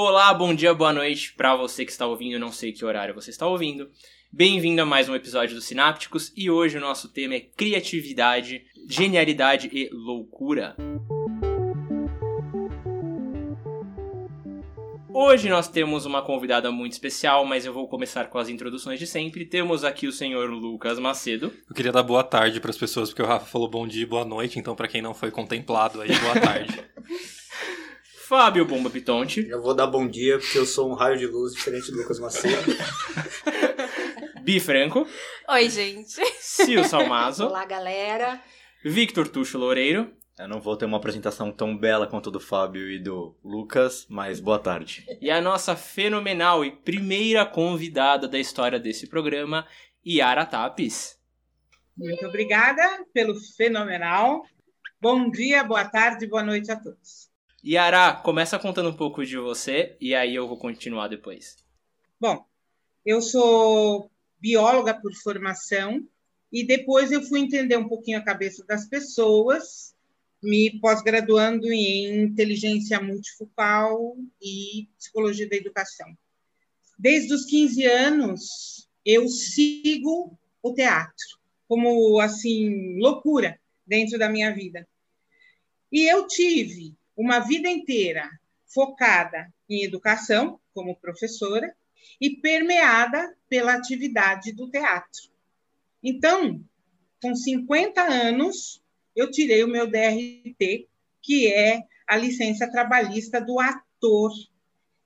Olá, bom dia, boa noite para você que está ouvindo, não sei que horário você está ouvindo. Bem-vindo a mais um episódio do Sinápticos e hoje o nosso tema é criatividade, genialidade e loucura. Hoje nós temos uma convidada muito especial, mas eu vou começar com as introduções de sempre. Temos aqui o senhor Lucas Macedo. Eu queria dar boa tarde para as pessoas, porque o Rafa falou bom dia e boa noite, então para quem não foi contemplado aí, boa tarde. Fábio Bomba Pitonte. Eu vou dar bom dia porque eu sou um raio de luz diferente do Lucas Macedo. Bi Franco. Oi, gente. Sil Salmazo. Olá, galera. Victor Tuxo Loureiro. Eu não vou ter uma apresentação tão bela quanto do Fábio e do Lucas, mas boa tarde. E a nossa fenomenal e primeira convidada da história desse programa, Yara Tapes. Muito obrigada pelo fenomenal. Bom dia, boa tarde, boa noite a todos. Yara, começa contando um pouco de você e aí eu vou continuar depois. Bom, eu sou bióloga por formação e depois eu fui entender um pouquinho a cabeça das pessoas, me pós-graduando em inteligência multifocal e psicologia da educação. Desde os 15 anos eu sigo o teatro como assim loucura dentro da minha vida. E eu tive uma vida inteira focada em educação, como professora, e permeada pela atividade do teatro. Então, com 50 anos, eu tirei o meu DRT, que é a licença trabalhista do ator.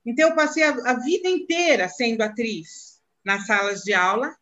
Então, eu passei a, vida inteira sendo atriz nas salas de aula,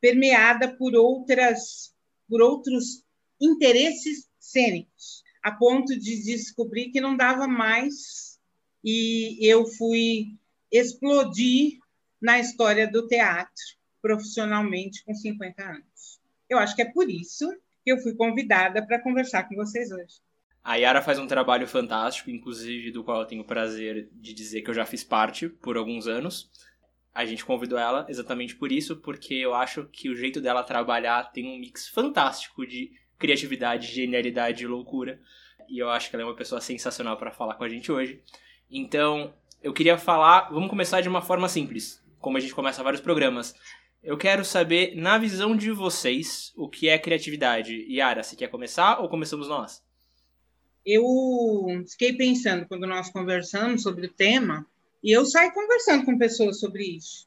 permeada por outras por outros interesses cênicos a ponto de descobrir que não dava mais e eu fui explodir na história do teatro profissionalmente com 50 anos. Eu acho que é por isso que eu fui convidada para conversar com vocês hoje. A Yara faz um trabalho fantástico, inclusive do qual eu tenho o prazer de dizer que eu já fiz parte por alguns anos. A gente convidou ela exatamente por isso, porque eu acho que o jeito dela trabalhar tem um mix fantástico de criatividade, genialidade e loucura. E eu acho que ela é uma pessoa sensacional para falar com a gente hoje. Então, eu queria falar, vamos começar de uma forma simples, como a gente começa vários programas. Eu quero saber, na visão de vocês, o que é criatividade. Yara, você quer começar ou começamos nós? Eu fiquei pensando quando nós conversamos sobre o tema, e eu saí conversando com pessoas sobre isso,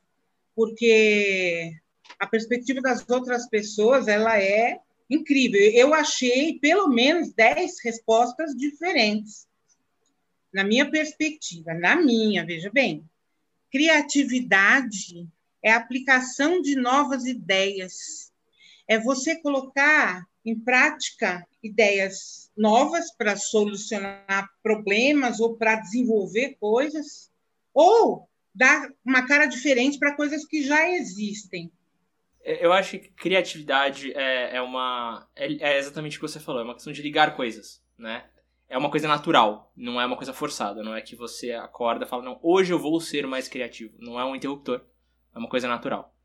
porque a perspectiva das outras pessoas ela é incrível. Eu achei pelo menos 10 respostas diferentes. Na minha perspectiva, na minha, veja bem. Criatividade é a aplicação de novas ideias. É você colocar em prática ideias novas para solucionar problemas ou para desenvolver coisas, ou dar uma cara diferente para coisas que já existem. É, eu acho que criatividade é, é uma. É, é, exatamente o que você falou, é uma questão de ligar coisas, né? É uma coisa natural, não é uma coisa forçada, não é que você acorda e fala, não, hoje eu vou ser mais criativo. Não é um interruptor, é uma coisa natural.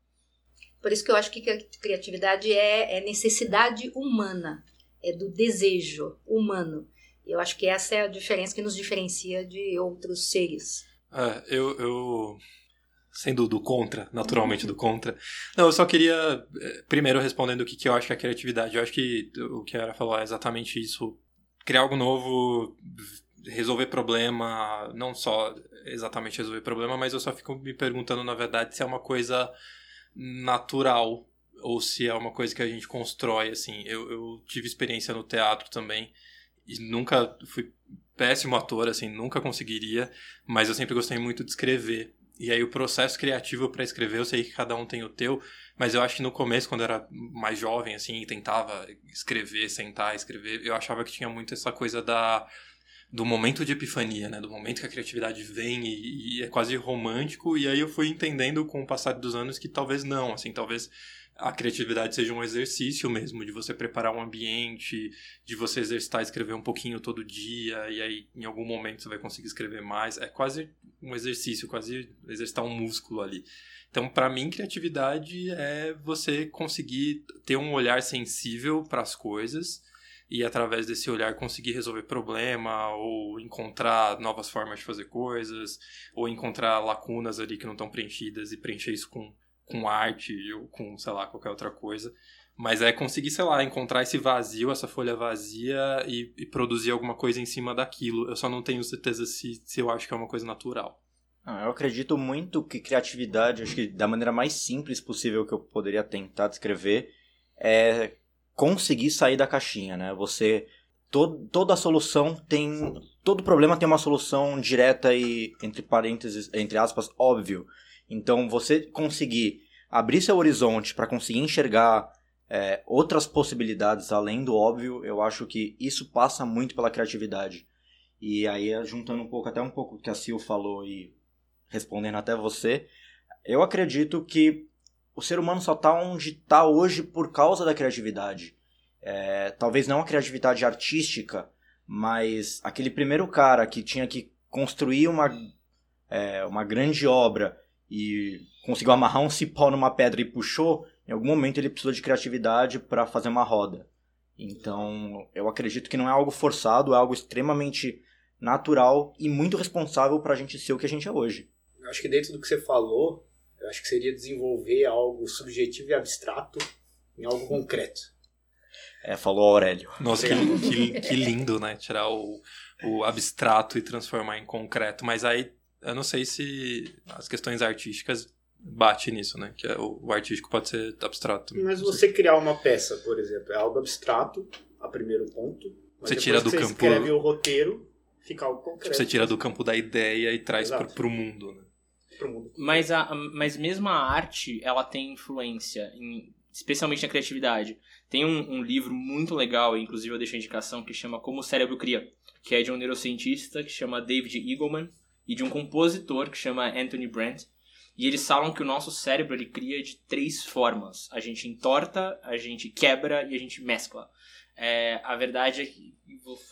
Por isso que eu acho que criatividade é, é necessidade humana, é do desejo humano. Eu acho que essa é a diferença que nos diferencia de outros seres. É, eu, eu sendo do contra, naturalmente do contra. Não, eu só queria, eh, primeiro respondendo o que, que eu acho que é criatividade. Eu acho que o que a Era falou é exatamente isso. Criar algo novo, resolver problema, não só exatamente resolver problema, mas eu só fico me perguntando, na verdade, se é uma coisa natural ou se é uma coisa que a gente constrói, assim. Eu, eu tive experiência no teatro também e nunca fui péssimo ator, assim, nunca conseguiria, mas eu sempre gostei muito de escrever. E aí o processo criativo para escrever, eu sei que cada um tem o teu, mas eu acho que no começo, quando eu era mais jovem, assim, tentava escrever, sentar, escrever, eu achava que tinha muito essa coisa da do momento de epifania, né? Do momento que a criatividade vem e, e é quase romântico. E aí eu fui entendendo com o passar dos anos que talvez não, assim, talvez a criatividade seja um exercício mesmo, de você preparar um ambiente, de você exercitar escrever um pouquinho todo dia, e aí em algum momento você vai conseguir escrever mais. É quase um exercício, quase exercitar um músculo ali. Então, para mim, criatividade é você conseguir ter um olhar sensível para as coisas e através desse olhar conseguir resolver problema ou encontrar novas formas de fazer coisas ou encontrar lacunas ali que não estão preenchidas e preencher isso com, com arte ou com, sei lá, qualquer outra coisa. Mas é conseguir, sei lá, encontrar esse vazio, essa folha vazia e, e produzir alguma coisa em cima daquilo. Eu só não tenho certeza se, se eu acho que é uma coisa natural. Eu acredito muito que criatividade, acho que da maneira mais simples possível que eu poderia tentar descrever, é conseguir sair da caixinha, né? Você todo, toda solução tem todo problema tem uma solução direta e entre parênteses, entre aspas, óbvio. Então você conseguir abrir seu horizonte para conseguir enxergar é, outras possibilidades além do óbvio, eu acho que isso passa muito pela criatividade. E aí, juntando um pouco, até um pouco que a Sil falou e respondendo até você, eu acredito que o ser humano só está onde está hoje por causa da criatividade. É, talvez não a criatividade artística, mas aquele primeiro cara que tinha que construir uma, é, uma grande obra e conseguiu amarrar um cipó numa pedra e puxou, em algum momento ele precisou de criatividade para fazer uma roda. Então, eu acredito que não é algo forçado, é algo extremamente natural e muito responsável para a gente ser o que a gente é hoje. Eu acho que dentro do que você falou, eu acho que seria desenvolver algo subjetivo e abstrato em algo concreto. É, falou Aurélio. Nossa, que, que, que, lindo, né? Tirar o, o abstrato e transformar em concreto. Mas aí, eu não sei se as questões artísticas bate nisso, né? Que é, o, o artístico pode ser abstrato. Mas você criar uma peça, por exemplo, é algo abstrato, a primeiro ponto. você tira do você campo. Você escreve o roteiro, fica algo concreto. Você tira do campo da ideia e traz pro, pro mundo, né? Pro mundo. Mas, a, mas mesmo a arte, ela tem influência, em, especialmente na criatividade. Tem um, um livro muito legal, inclusive eu deixo a indicação, que chama Como o Cérebro Cria, que é de um neurocientista que chama David Eagleman e de um compositor que chama Anthony Brandt e eles falam que o nosso cérebro ele cria de três formas. A gente entorta, a gente quebra e a gente mescla. É, a verdade é que,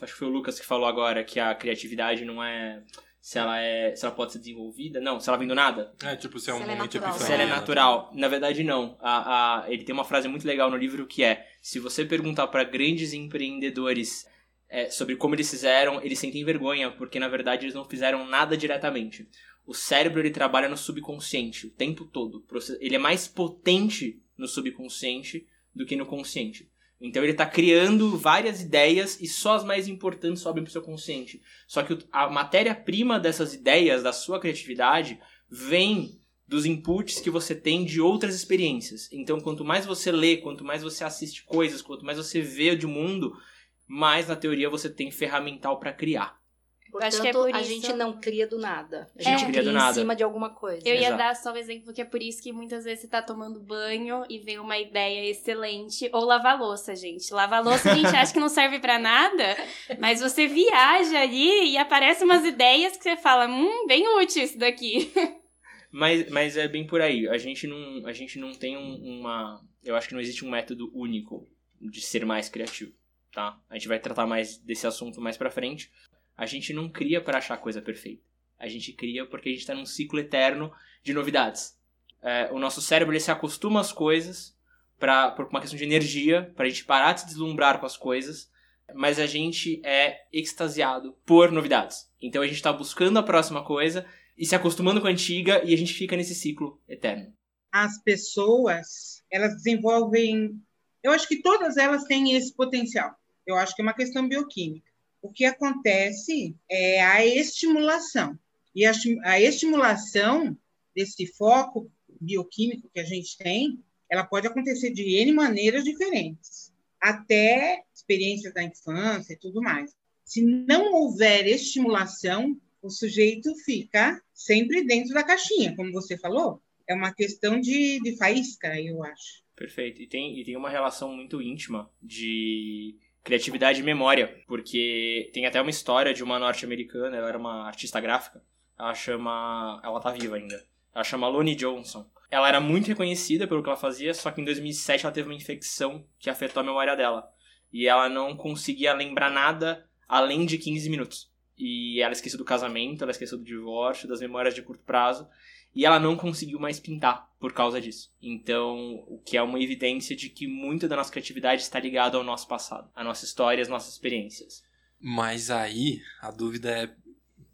acho que foi o Lucas que falou agora que a criatividade não é se ela é se ela pode ser desenvolvida não se ela vem do nada é tipo se é um Se ela é momento natural. epifânico. se ela é natural na verdade não a, a, ele tem uma frase muito legal no livro que é se você perguntar para grandes empreendedores é, sobre como eles fizeram eles sentem vergonha porque na verdade eles não fizeram nada diretamente o cérebro ele trabalha no subconsciente o tempo todo ele é mais potente no subconsciente do que no consciente então ele está criando várias ideias e só as mais importantes sobem para o seu consciente. Só que a matéria-prima dessas ideias, da sua criatividade, vem dos inputs que você tem de outras experiências. Então, quanto mais você lê, quanto mais você assiste coisas, quanto mais você vê de mundo, mais na teoria você tem ferramental para criar. Portanto, acho que é por a isso- gente não cria do nada. A É. gente Não cria do em nada. cima de alguma coisa. Eu ia Exato. dar só um exemplo que é por isso que muitas vezes você tá tomando banho e vem uma ideia excelente. Ou lavar louça, gente. Lavar louça a gente acha que não serve pra nada, mas você viaja ali e aparecem umas ideias que você fala, hum, bem útil isso daqui. Mas, mas é bem por aí. A gente não, a gente não tem um- uma. Eu acho que não existe um método único de ser mais criativo, tá? A gente vai tratar mais desse assunto mais pra frente. A gente não cria para achar a coisa perfeita. A gente cria porque a gente tá num ciclo eterno de novidades. É, o nosso cérebro ele se acostuma às coisas pra, por uma questão de energia, pra gente parar de se deslumbrar com as coisas. Mas a gente é extasiado por novidades. Então a gente tá buscando a próxima coisa e se acostumando com a antiga e a gente fica nesse ciclo eterno. as pessoas, elas desenvolvem, eu acho que todas elas têm esse potencial. Eu acho que é uma questão bioquímica. O que acontece é a estimulação. E a, esti- a estimulação desse foco bioquímico que a gente tem, ela pode acontecer de N maneiras diferentes, até experiências da infância e tudo mais. Se não houver estimulação, o sujeito fica sempre dentro da caixinha, como você falou. É uma questão de, de faísca, eu acho. Perfeito. E tem, e tem uma relação muito íntima de criatividade e memória, porque tem até uma história de uma norte-americana, ela era uma artista gráfica, ela chama. Ela tá viva ainda. Ela chama Lonnie Johnson. Ela era muito reconhecida pelo que ela fazia, só que em 2007 ela teve uma infecção que afetou a memória dela. E ela não conseguia lembrar nada além de 15 minutos. e ela esqueceu do casamento, ela esqueceu do divórcio, das memórias de curto prazo, e ela não conseguiu mais pintar por causa disso. Então, o que é uma evidência de que muito da nossa criatividade está ligada ao nosso passado, à nossa história, às nossas experiências. Mas aí, a dúvida é.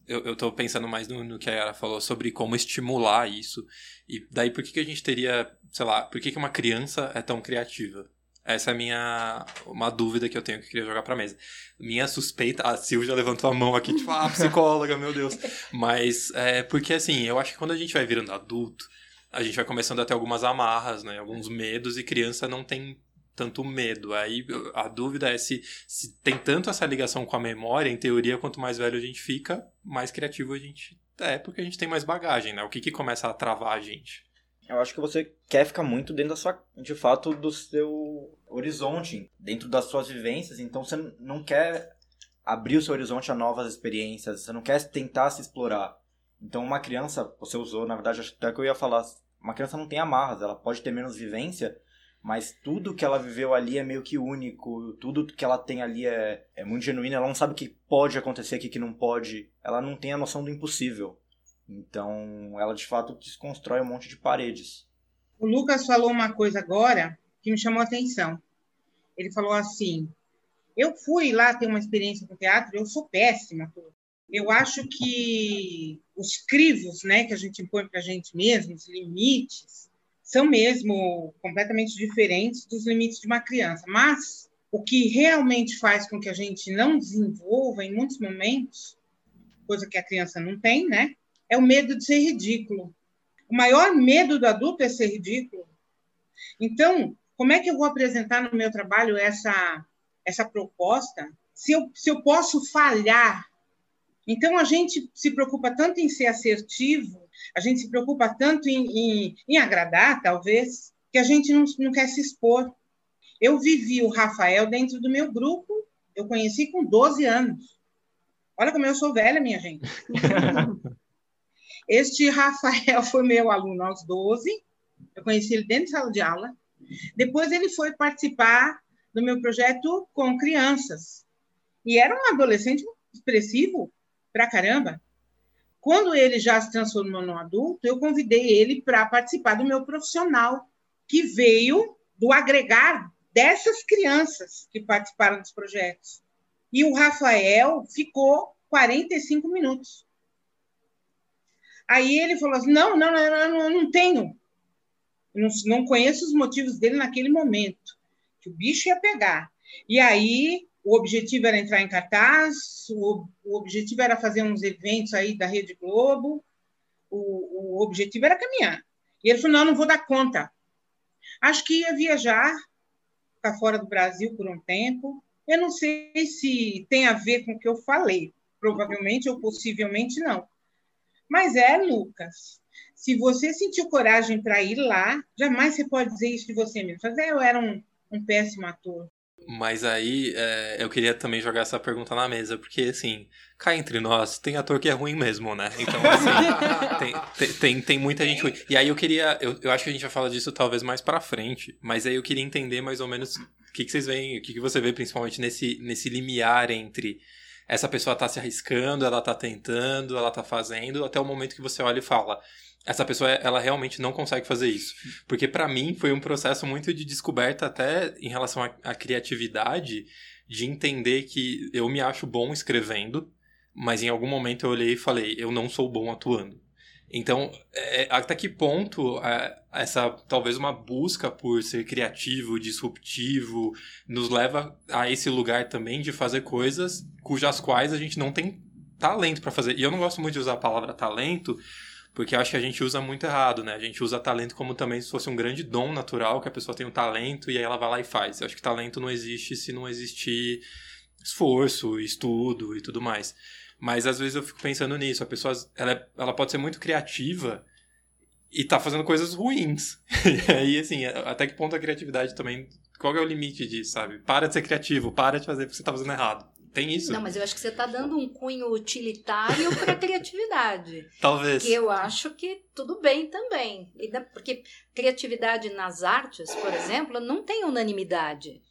Eu, eu tô pensando mais no, no que a Yara falou sobre como estimular isso. E daí, por que, que a gente teria. Sei lá, por que, que uma criança é tão criativa? Essa é a minha. Uma dúvida que eu tenho que eu queria jogar pra mesa. Minha suspeita. A Silvia levantou a mão aqui, tipo, ah, psicóloga, meu Deus. Mas, é porque assim, eu acho que quando a gente vai virando adulto, a gente vai começando a ter algumas amarras, né? Alguns medos, e criança não tem tanto medo. Aí a dúvida é se, se tem tanto essa ligação com a memória, em teoria, quanto mais velho a gente fica, mais criativo a gente é, porque a gente tem mais bagagem, né? O que, que começa a travar a gente? Eu acho que você quer ficar muito dentro da sua, de fato, do seu horizonte, dentro das suas vivências, então você não quer abrir o seu horizonte a novas experiências, você não quer tentar se explorar. Então uma criança, você usou, na verdade, até que eu ia falar, uma criança não tem amarras, ela pode ter menos vivência, mas tudo que ela viveu ali é meio que único, tudo que ela tem ali é, é muito genuíno, ela não sabe o que pode acontecer, o que não pode, ela não tem a noção do impossível. Então, ela de fato desconstrói um monte de paredes. O Lucas falou uma coisa agora que me chamou a atenção. Ele falou assim: eu fui lá ter uma experiência com teatro, eu sou péssima. Eu acho que os crivos, né, que a gente impõe para a gente mesmo, os limites, são mesmo completamente diferentes dos limites de uma criança. Mas o que realmente faz com que a gente não desenvolva em muitos momentos, coisa que a criança não tem, né? é o medo de ser ridículo. O maior medo do adulto é ser ridículo. Então, como é que eu vou apresentar no meu trabalho essa, essa proposta se eu, se eu posso falhar? Então, a gente se preocupa tanto em ser assertivo, a gente se preocupa tanto em, em, em agradar, talvez, que a gente não, não quer se expor. Eu vivi o Rafael dentro do meu grupo, eu conheci com 12 anos. Olha como eu sou velha, minha gente. Este Rafael foi meu aluno aos 12, eu conheci ele dentro de sala de aula. Depois ele foi participar do meu projeto com crianças. E era um adolescente expressivo pra caramba. Quando ele já se transformou num adulto, eu convidei ele para participar do meu profissional, que veio do agregar dessas crianças que participaram dos projetos. E o Rafael ficou 45 minutos. Aí ele falou assim: não, não, não, não, não tenho. Não, não conheço os motivos dele naquele momento, que o bicho ia pegar. E aí o objetivo era entrar em cartaz, o, o objetivo era fazer uns eventos aí da Rede Globo, o, o objetivo era caminhar. E ele falou: não, não vou dar conta. Acho que ia viajar, ficar fora do Brasil por um tempo. Eu não sei se tem a ver com o que eu falei. Provavelmente ou possivelmente não. Mas é, Lucas, se você sentiu coragem para ir lá, jamais você pode dizer isso de você mesmo. Fazer, eu era um, um péssimo ator. Mas aí é, eu queria também jogar essa pergunta na mesa, porque assim, cá entre nós, tem ator que é ruim mesmo, né? Então, assim, tem, tem, tem, muita gente ruim. E aí eu queria, eu, eu acho que a gente vai falar disso talvez mais pra frente, mas aí eu queria entender mais ou menos o que, que vocês veem, o que, que você vê principalmente nesse, nesse limiar entre essa pessoa tá se arriscando, ela tá tentando, ela tá fazendo, até o momento que você olha e fala, essa pessoa ela realmente não consegue fazer isso. Porque para mim foi um processo muito de descoberta até em relação à criatividade, de entender que eu me acho bom escrevendo, mas em algum momento eu olhei e falei, eu não sou bom atuando. Então, é, até que ponto é, essa talvez uma busca por ser criativo, disruptivo, nos leva a esse lugar também de fazer coisas cujas quais a gente não tem talento para fazer. E eu não gosto muito de usar a palavra talento, porque acho que a gente usa muito errado, né? A gente usa talento como também se fosse um grande dom natural, que a pessoa tem um talento e aí ela vai lá e faz. Eu acho que talento não existe se não existir esforço, estudo e tudo mais. Mas às vezes eu fico pensando nisso. A pessoa ela, é, ela pode ser muito criativa e tá fazendo coisas ruins. e aí, assim, até que ponto a criatividade também. Qual é o limite disso, sabe? Para de ser criativo, para de fazer porque você tá fazendo errado. Tem isso? Não, mas eu acho que você tá dando um cunho utilitário para criatividade. Talvez. Que eu acho que tudo bem também. Porque criatividade nas artes, por exemplo, não tem unanimidade.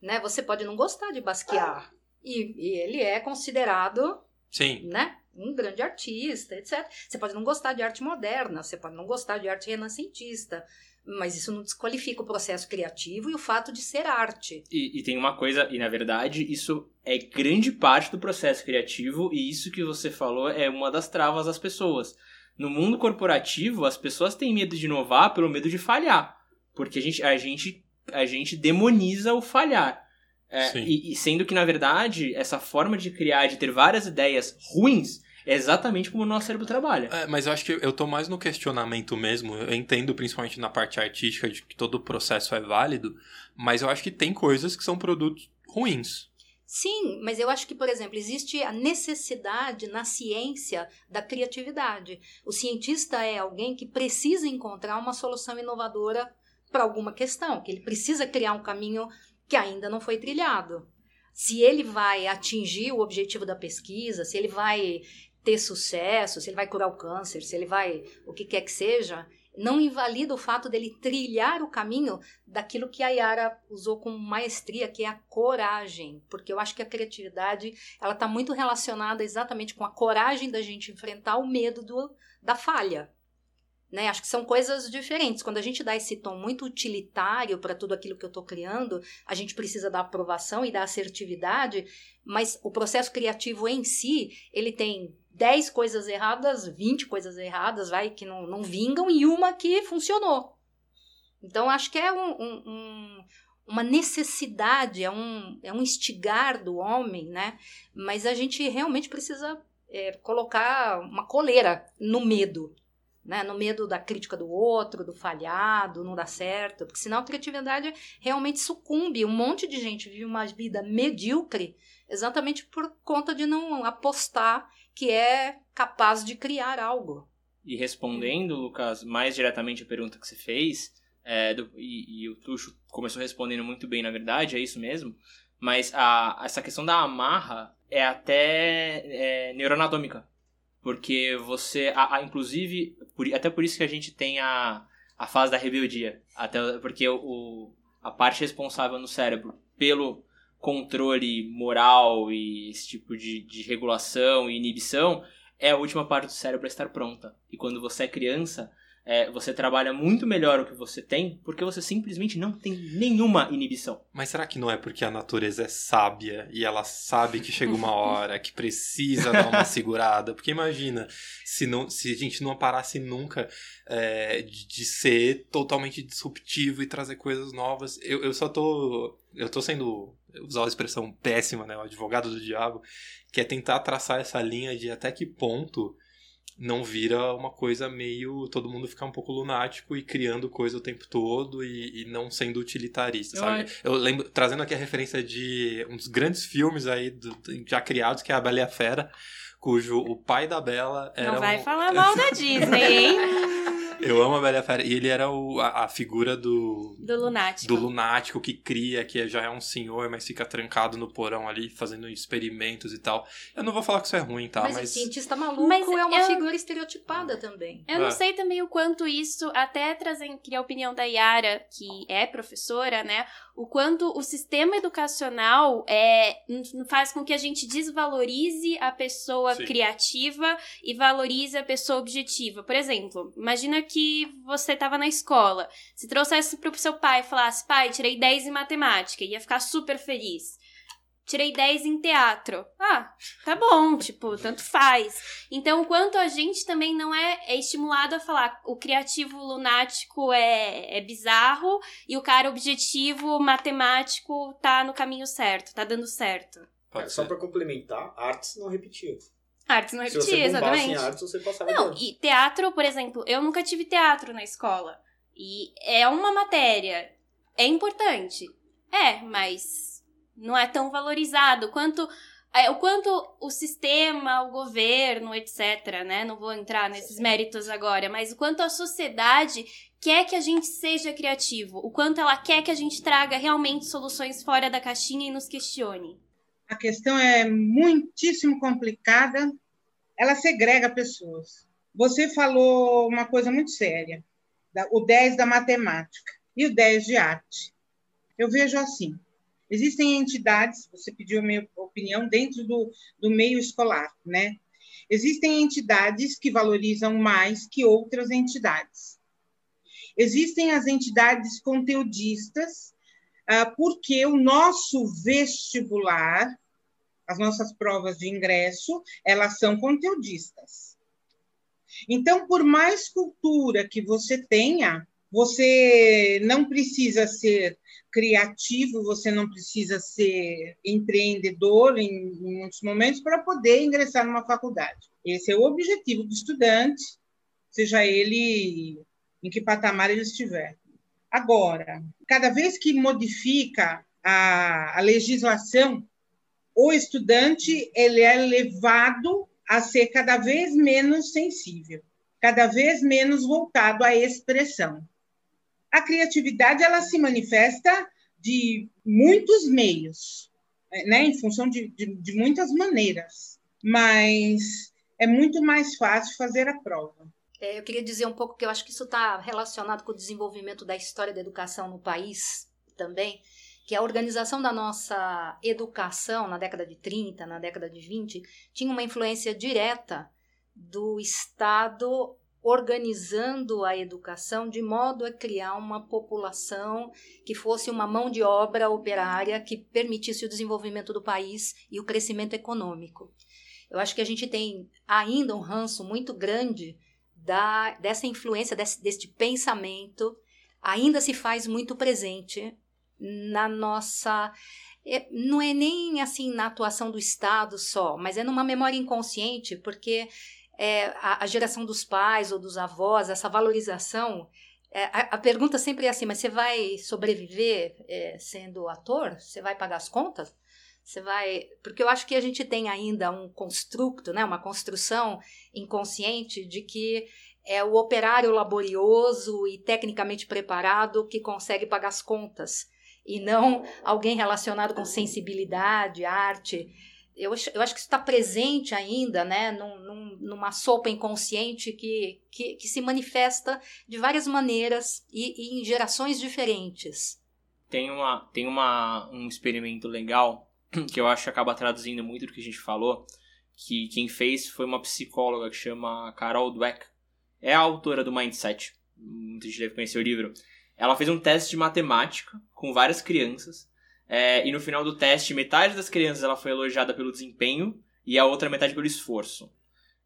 Né? Você pode não gostar de Basquiat. E, e ele é considerado Sim. né? Um grande artista, etc. Você pode não gostar de arte moderna, você pode não gostar de arte renascentista, mas isso não desqualifica o processo criativo e o fato de ser arte. E, e tem uma coisa, e na verdade, isso é grande parte do processo criativo, e isso que você falou é uma das travas das pessoas. No mundo corporativo, as pessoas têm medo de inovar pelo medo de falhar. Porque a gente, a gente, a gente demoniza o falhar. É, e, e sendo que, na verdade, essa forma de criar, de ter várias ideias ruins, é exatamente como o nosso cérebro trabalha. É, mas eu acho que eu tô mais no questionamento mesmo. Eu entendo, principalmente na parte artística, de que todo o processo é válido, mas eu acho que tem coisas que são produtos ruins. Sim, mas eu acho que, por exemplo, existe a necessidade na ciência da criatividade. O cientista é alguém que precisa encontrar uma solução inovadora para alguma questão, que ele precisa criar um caminho que ainda não foi trilhado. Se ele vai atingir o objetivo da pesquisa, se ele vai ter sucesso, se ele vai curar o câncer, se ele vai o que quer que seja, não invalida o fato dele trilhar o caminho daquilo que a Yara usou com maestria, que é a coragem, porque eu acho que a criatividade ela está muito relacionada exatamente com a coragem da gente enfrentar o medo do, da falha. Né? Acho que são coisas diferentes. Quando a gente dá esse tom muito utilitário para tudo aquilo que eu estou criando, a gente precisa da aprovação e da assertividade, mas o processo criativo em si, ele tem 10 coisas erradas, 20 coisas erradas, vai, que não, não vingam, e uma que funcionou. Então, acho que é um, um, um, uma necessidade, é um, é um instigar do homem, né? Mas a gente realmente precisa é, colocar uma coleira no medo, né? No medo da crítica do outro, do falhado, não dá certo, porque senão a criatividade realmente sucumbe. Um monte de gente vive uma vida medíocre exatamente por conta de não apostar que é capaz de criar algo. E respondendo, Lucas, mais diretamente a pergunta que você fez, é, do- e, e o Tuxo começou respondendo muito bem, na verdade, é isso mesmo, mas a, essa questão da amarra é até é, neuroanatômica. Porque você, a, a- inclusive, por- até por isso que a gente tem a, a fase da rebeldia. Até, porque o, o- a parte responsável no cérebro pelo controle moral e esse tipo de, de regulação e inibição é a última parte do cérebro a estar pronta. E quando você é criança, é, você trabalha muito melhor o que você tem, porque você simplesmente não tem nenhuma inibição. Mas será que não é porque a natureza é sábia e ela sabe que chega uma hora que precisa dar uma segurada? Porque imagina, se, não, se a gente não parasse nunca é, de, de ser totalmente disruptivo e trazer coisas novas. Eu, eu só tô. Eu tô sendo. Usar uma expressão péssima, né? O advogado do diabo, que é tentar traçar essa linha de até que ponto não vira uma coisa meio todo mundo ficar um pouco lunático e criando coisa o tempo todo e, e não sendo utilitarista, Eu sabe? acho- Eu lembro, trazendo aqui a referência de um dos grandes filmes aí do- já criados, que é A Bela e a Fera, cujo o pai da Bela era Não vai um- falar mal da Disney, hein? Eu amo a Bela Fera. E ele era o, a, a figura do, Do lunático. do lunático que cria, que já é um senhor, mas fica trancado no porão ali, fazendo experimentos e tal. Eu não vou falar que isso é ruim, tá? mas, Mas, o cientista maluco Mas é uma eu- figura estereotipada também. Eu não É. sei também o quanto isso, até trazendo queria a opinião da Yara, que é professora, né? O quanto o sistema educacional é, faz com que a gente desvalorize a pessoa Sim. criativa e valorize a pessoa objetiva. Por exemplo, imagina que você estava na escola, se trouxesse pro seu pai e falasse, pai, tirei 10 em matemática, ia ficar super feliz. Tirei 10 em teatro. Ah, tá bom, tipo, tanto faz. Então, o quanto a gente também não é, é estimulado a falar o criativo lunático é, é bizarro e o cara objetivo matemático tá no caminho certo, tá dando certo. pode Só ser. pra complementar, artes não repetia. Artes não Se você bombasse em exatamente. artes, você passava Não, de ano. e teatro, por exemplo, eu nunca tive teatro na escola. E é uma matéria. É importante. É, mas não é tão valorizado quanto. é, o quanto o sistema, o governo, etc., né? Não vou entrar nesses méritos agora, mas o quanto a sociedade quer que a gente seja criativo, o quanto ela quer que a gente traga realmente soluções fora da caixinha e nos questione. A questão é muitíssimo complicada, ela segrega pessoas. Você falou uma coisa muito séria, o 10 da matemática e o 10 de arte. Eu vejo assim, Existem entidades, você pediu a minha opinião, dentro do, do meio escolar, né? Existem entidades que valorizam mais que outras entidades. Existem as entidades conteudistas, porque o nosso vestibular, as nossas provas de ingresso, elas são conteudistas. Então, por mais cultura que você tenha, você não precisa ser criativo, você não precisa ser empreendedor em, em muitos momentos para poder ingressar numa faculdade. Esse é o objetivo do estudante, seja ele em que patamar ele estiver. Agora, cada vez que modifica a, a legislação, o estudante ele é levado a ser cada vez menos sensível, cada vez menos voltado à expressão. A criatividade ela se manifesta de muitos meios, né, em função de, de, de muitas maneiras, mas é muito mais fácil fazer a prova. É, eu queria dizer um pouco que eu acho que isso está relacionado com o desenvolvimento da história da educação no país também, que a organização da nossa educação na década de 30, na década de 20, tinha uma influência direta do Estado organizando a educação de modo a criar uma população que fosse uma mão de obra operária que permitisse o desenvolvimento do país e o crescimento econômico. Eu acho que a gente tem ainda um ranço muito grande da, dessa influência, desse, deste pensamento, ainda se faz muito presente na nossa. É, não é nem assim na atuação do Estado só, mas é numa memória inconsciente, porque é, a, a, geração dos pais ou dos avós, essa valorização. É, a, a, pergunta sempre é assim: mas você vai sobreviver é, sendo ator? Você vai pagar as contas? Você vai. Porque eu acho que a gente tem ainda um construto, né, uma construção inconsciente de que é o operário laborioso e tecnicamente preparado que consegue pagar as contas, e não alguém relacionado com sensibilidade, arte. Eu, eu acho que isso está presente ainda, né, num, num, numa sopa inconsciente que, que, que, se manifesta de várias maneiras e, e em gerações diferentes. Tem, uma, tem uma, um experimento legal que eu acho que acaba traduzindo muito do que a gente falou, que quem fez foi uma psicóloga que chama Carol Dweck. É a autora do Mindset. Muita gente deve conhecer o livro. Ela fez um teste de matemática com várias crianças. É, e no final do teste, metade das crianças ela foi elogiada pelo desempenho e a outra metade pelo esforço.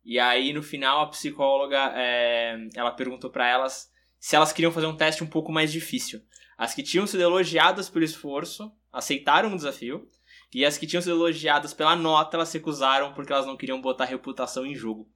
E aí, no final, a psicóloga é, ela perguntou para elas se elas queriam fazer um teste um pouco mais difícil. As que tinham sido elogiadas pelo esforço aceitaram o desafio e as que tinham sido elogiadas pela nota, elas se recusaram porque elas não queriam botar reputação em jogo.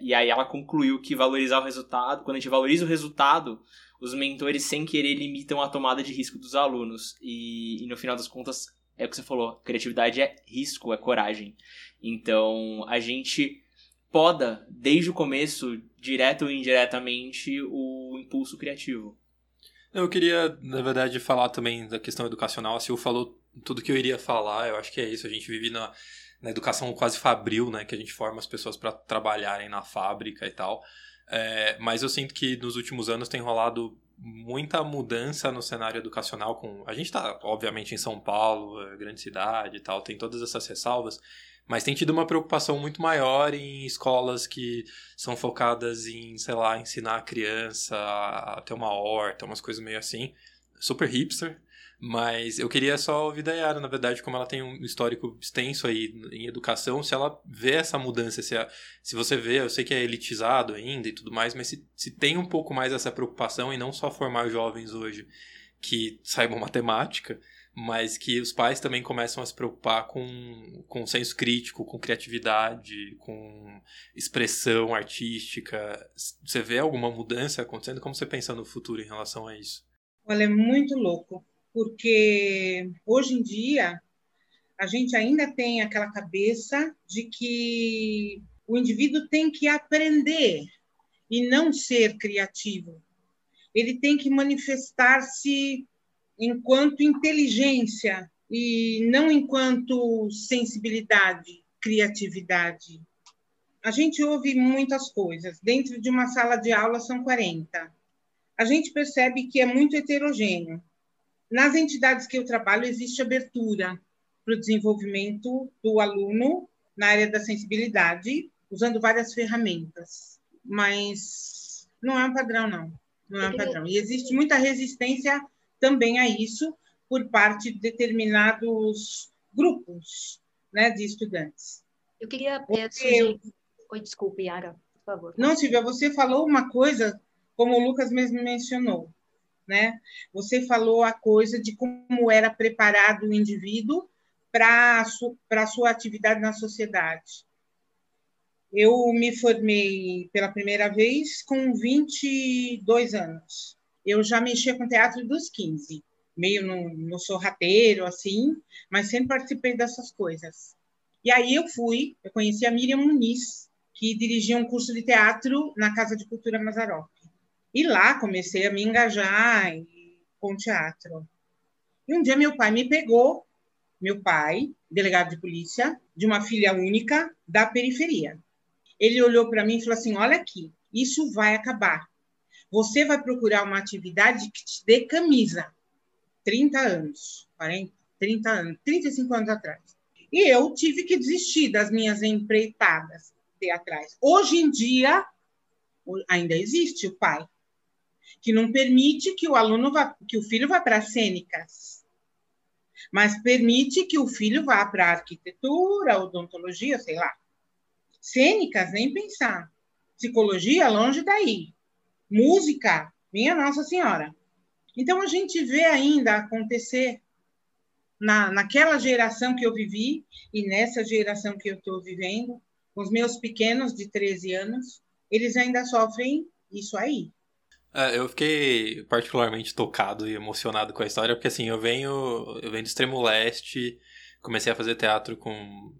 E aí ela concluiu que valorizar o resultado, quando a gente valoriza o resultado, os mentores sem querer limitam a tomada de risco dos alunos. E, e no final das contas, é o que você falou, criatividade é risco, é coragem. Então, a gente poda desde o começo, direto ou indiretamente, o impulso criativo. Eu queria, na verdade, falar também da questão educacional. A Sil falou tudo que eu iria falar, eu acho que é isso. A gente vive na, na educação quase fabril, né? Que a gente forma as pessoas para trabalharem na fábrica e tal. É, mas eu sinto que nos últimos anos tem rolado muita mudança no cenário educacional. Com A gente está, obviamente, em São Paulo, é grande cidade e tal, tem todas essas ressalvas. Mas tem tido uma preocupação muito maior em escolas que são focadas em, sei lá, ensinar a criança a ter uma horta, umas coisas meio assim. Super hipster. Mas eu queria só ouvir da Yara, na verdade, como ela tem um histórico extenso aí em educação, se ela vê essa mudança, se, a, se você vê, eu sei que é elitizado ainda e tudo mais, mas se, se tem um pouco mais essa preocupação e não só formar jovens hoje que saibam matemática, mas que os pais também começam a se preocupar com, com senso crítico, com criatividade, com expressão artística. Você vê alguma mudança acontecendo? Como você pensa no futuro em relação a isso? Olha, é muito louco porque hoje em dia a gente ainda tem aquela cabeça de que o indivíduo tem que aprender e não ser criativo. Ele tem que manifestar-se enquanto inteligência e não enquanto sensibilidade, criatividade. A gente ouve muitas coisas. Dentro de uma sala de aula são 40. A gente percebe que é muito heterogêneo nas entidades que eu trabalho existe abertura para o desenvolvimento do aluno na área da sensibilidade, usando várias ferramentas, mas não é um padrão, não. Não é um padrão. E existe muita resistência também a isso por parte de determinados grupos né, de estudantes. Eu queria é, sugerir... Oi, desculpe, Yara, por favor. Não, Silvia, você falou uma coisa, como o Lucas mesmo mencionou, né? Você falou a coisa de como era preparado o indivíduo para a sua atividade na sociedade. Eu me formei pela primeira vez com 22 anos. Eu já mexia com teatro dos 15, meio no, no sorrateiro, assim, mas sempre participei dessas coisas. E aí eu fui, eu conheci a Miriam Muniz, que dirigia um curso de teatro na Casa de Cultura Mazarop. E lá comecei a me engajar com teatro. E um dia meu pai me pegou, meu pai, delegado de polícia, de uma filha única da periferia. Ele olhou para mim e falou assim: Olha aqui, isso vai acabar. Você vai procurar uma atividade que te dê camisa. 30 anos, 40, 30 anos, 35 anos atrás. E eu tive que desistir das minhas empreitadas teatrais. Hoje em dia, ainda existe o pai, que não permite que o aluno vá, que o filho vá para cênicas, mas permite que o filho vá para arquitetura, odontologia, sei lá. Cênicas, nem pensar. Psicologia, longe daí. Música, minha Nossa Senhora. Então, a gente vê ainda acontecer na, naquela geração que eu vivi e nessa geração que eu estou vivendo, com os meus pequenos de 13 anos, eles ainda sofrem isso aí. É, eu fiquei particularmente tocado e emocionado com a história, porque assim, eu venho, eu venho do extremo leste, comecei a fazer teatro com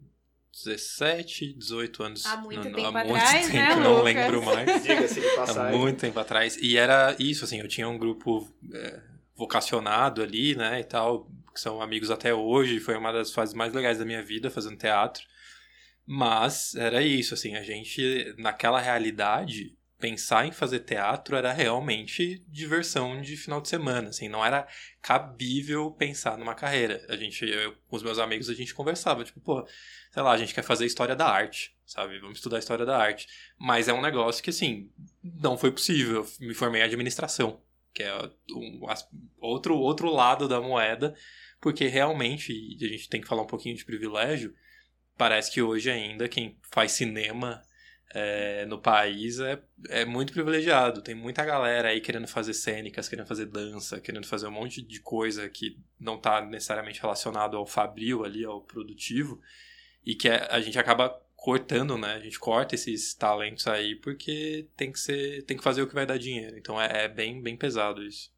17, 18 anos. Há muito não, tempo há atrás, muito né, tempo, não Lucas? lembro mais. Diga-se de Há muito tempo atrás. E era isso, assim, eu tinha um grupo é, vocacionado ali, né, e tal, que são amigos até hoje, foi uma das fases mais legais da minha vida, fazendo teatro. Mas era isso, assim, a gente, naquela realidade, pensar em fazer teatro era realmente diversão de final de semana, assim, não era cabível pensar numa carreira. A gente, eu, com os meus amigos, a gente conversava, tipo, pô, sei lá, a gente quer fazer história da arte, sabe? Vamos estudar história da arte. Mas é um negócio que, assim, não foi possível. Eu me formei em administração, que é um, outro, outro lado da moeda, porque realmente, e a gente tem que falar um pouquinho de privilégio, parece que hoje ainda quem faz cinema é, no país é, é muito privilegiado. Tem muita galera aí querendo fazer cênicas, querendo fazer dança, querendo fazer um monte de coisa que não está necessariamente relacionado ao fabril ali, ao produtivo, e que é- a gente acaba cortando, né? A gente corta esses talentos aí porque tem que ser, tem que fazer o que vai dar dinheiro. Então é, é bem, bem pesado isso.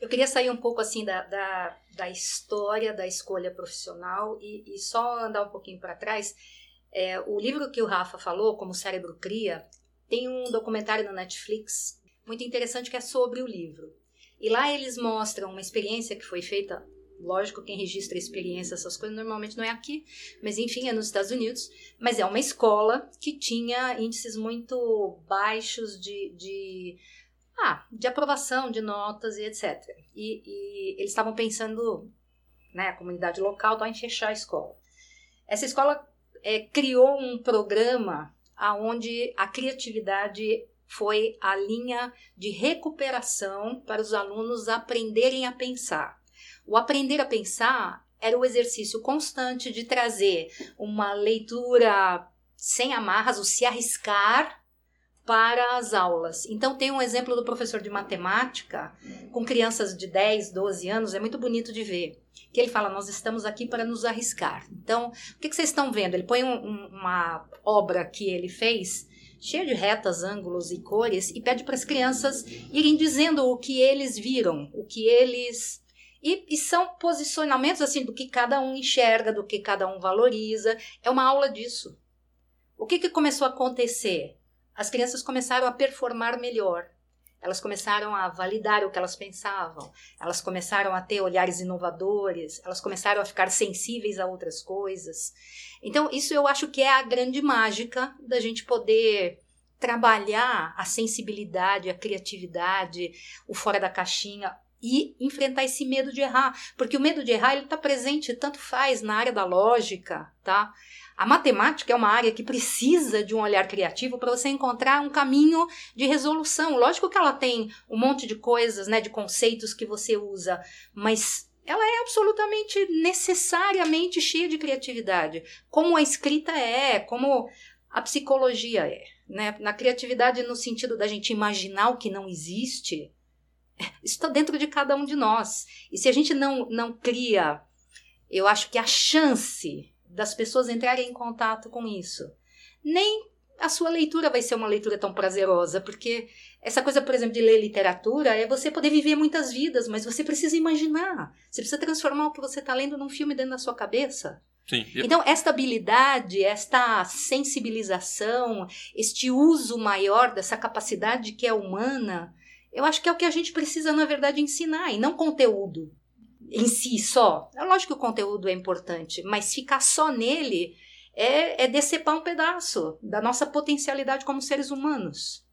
Eu queria sair um pouco assim da, da, da história da escolha profissional e, e só andar um pouquinho para trás. É, o livro que o Rafa falou, Como o Cérebro Cria, tem um documentário na Netflix muito interessante que é sobre o livro. E lá eles mostram uma experiência que foi feita. Lógico, quem registra experiência, essas coisas, normalmente não é aqui, mas enfim, é nos Estados Unidos. Mas é uma escola que tinha índices muito baixos de, de ah, de aprovação de notas e etc. E, e eles estavam pensando, né, a comunidade local estava em fechar a escola. Essa escola é, criou um programa aonde a criatividade foi a linha de recuperação para os alunos aprenderem a pensar. O aprender a pensar era o exercício constante de trazer uma leitura sem amarras, o se arriscar para as aulas. Então, tem um exemplo do professor de matemática com crianças de 10, 12 anos, é muito bonito de ver. Que ele fala: Nós estamos aqui para nos arriscar. Então, o que, que vocês estão vendo? Ele põe um- um- uma obra que ele fez, cheia de retas, ângulos e cores, e pede para as crianças irem dizendo o que eles viram, o que eles. E, e são posicionamentos assim do que cada um enxerga, do que cada um valoriza. É uma aula disso. O que, que começou a acontecer? as crianças começaram a performar melhor. Elas começaram a validar o que elas pensavam. Elas começaram a ter olhares inovadores. Elas começaram a ficar sensíveis a outras coisas. Então, isso eu acho que é a grande mágica da gente poder trabalhar a sensibilidade, a criatividade, o fora da caixinha. e enfrentar esse medo de errar, porque o medo de errar ele está presente tanto faz na área da lógica, tá? A matemática é uma área que precisa de um olhar criativo para você encontrar um caminho de resolução. Lógico que ela tem um monte de coisas, né, de conceitos que você usa, mas ela é absolutamente necessariamente cheia de criatividade, como a escrita é, como a psicologia é, né? Na criatividade no sentido da gente imaginar o que não existe, isso está dentro de cada um de nós. E se a gente não, não cria, eu acho que a chance das pessoas entrarem em contato com isso, nem a sua leitura vai ser uma leitura tão prazerosa, porque essa coisa, por exemplo, de ler literatura é você poder viver muitas vidas, mas você precisa imaginar. Você precisa transformar o que você está lendo num filme dentro da sua cabeça. Sim. Então, esta habilidade, esta sensibilização, este uso maior dessa capacidade que é humana, eu acho que é o que a gente precisa, na verdade, ensinar, e não conteúdo em si só. É lógico que o conteúdo é importante, mas ficar só nele é, é decepar um pedaço da nossa potencialidade como seres humanos.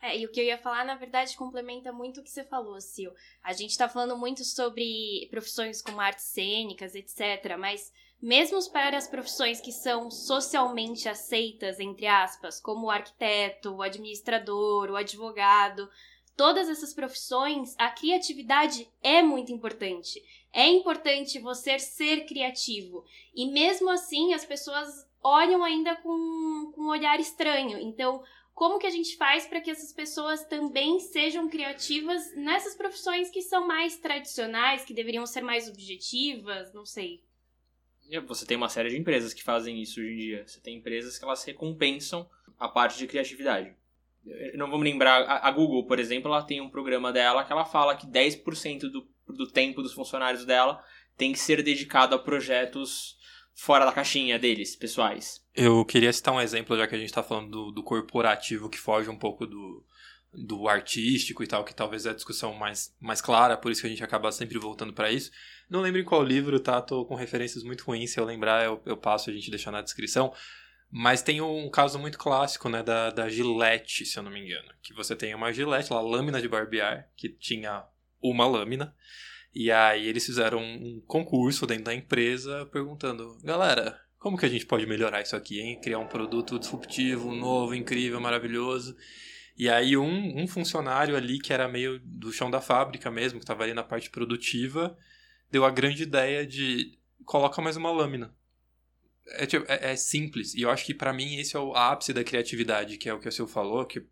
É, e o que eu ia falar, na verdade, complementa muito o que você falou, Sil. A gente está falando muito sobre profissões como artes cênicas, etc., mas mesmo para as profissões que são socialmente aceitas, entre aspas, como o arquiteto, o administrador, o advogado, todas essas profissões, a criatividade é muito importante. É importante você ser criativo. E mesmo assim, as pessoas olham ainda com, com um olhar estranho. Então, como que a gente faz para que essas pessoas também sejam criativas nessas profissões que são mais tradicionais, que deveriam ser mais objetivas? Não sei. Você tem uma série de empresas que fazem isso hoje em dia. Você tem empresas que elas recompensam a parte de criatividade não vamos lembrar, a, Google, por exemplo, ela tem um programa dela que ela fala que 10% do, do tempo dos funcionários dela tem que ser dedicado a projetos fora da caixinha deles, pessoais. Eu queria citar um exemplo, já que a gente está falando do, do, corporativo, que foge um pouco do, do artístico e tal, que talvez é a discussão mais, mais clara, por isso que a gente acaba sempre voltando para isso. Não lembro em qual livro, tá? Tô com referências muito ruins, se eu lembrar eu, eu passo a gente deixar na descrição. Mas tem um caso muito clássico, né, da, da Gillette, se eu não me engano. Que você tem uma Gillette, lá, lâmina de barbear, que tinha uma lâmina. E aí eles fizeram um concurso dentro da empresa perguntando, galera, como que a gente pode melhorar isso aqui, hein? Criar um produto disruptivo, novo, incrível, maravilhoso. E aí um, um funcionário ali que era meio do chão da fábrica mesmo, que estava ali na parte produtiva, deu a grande ideia de coloca mais uma lâmina. É, tipo, é, é, simples. E eu acho que para mim esse é o ápice da criatividade, que é o que o Sil falou, que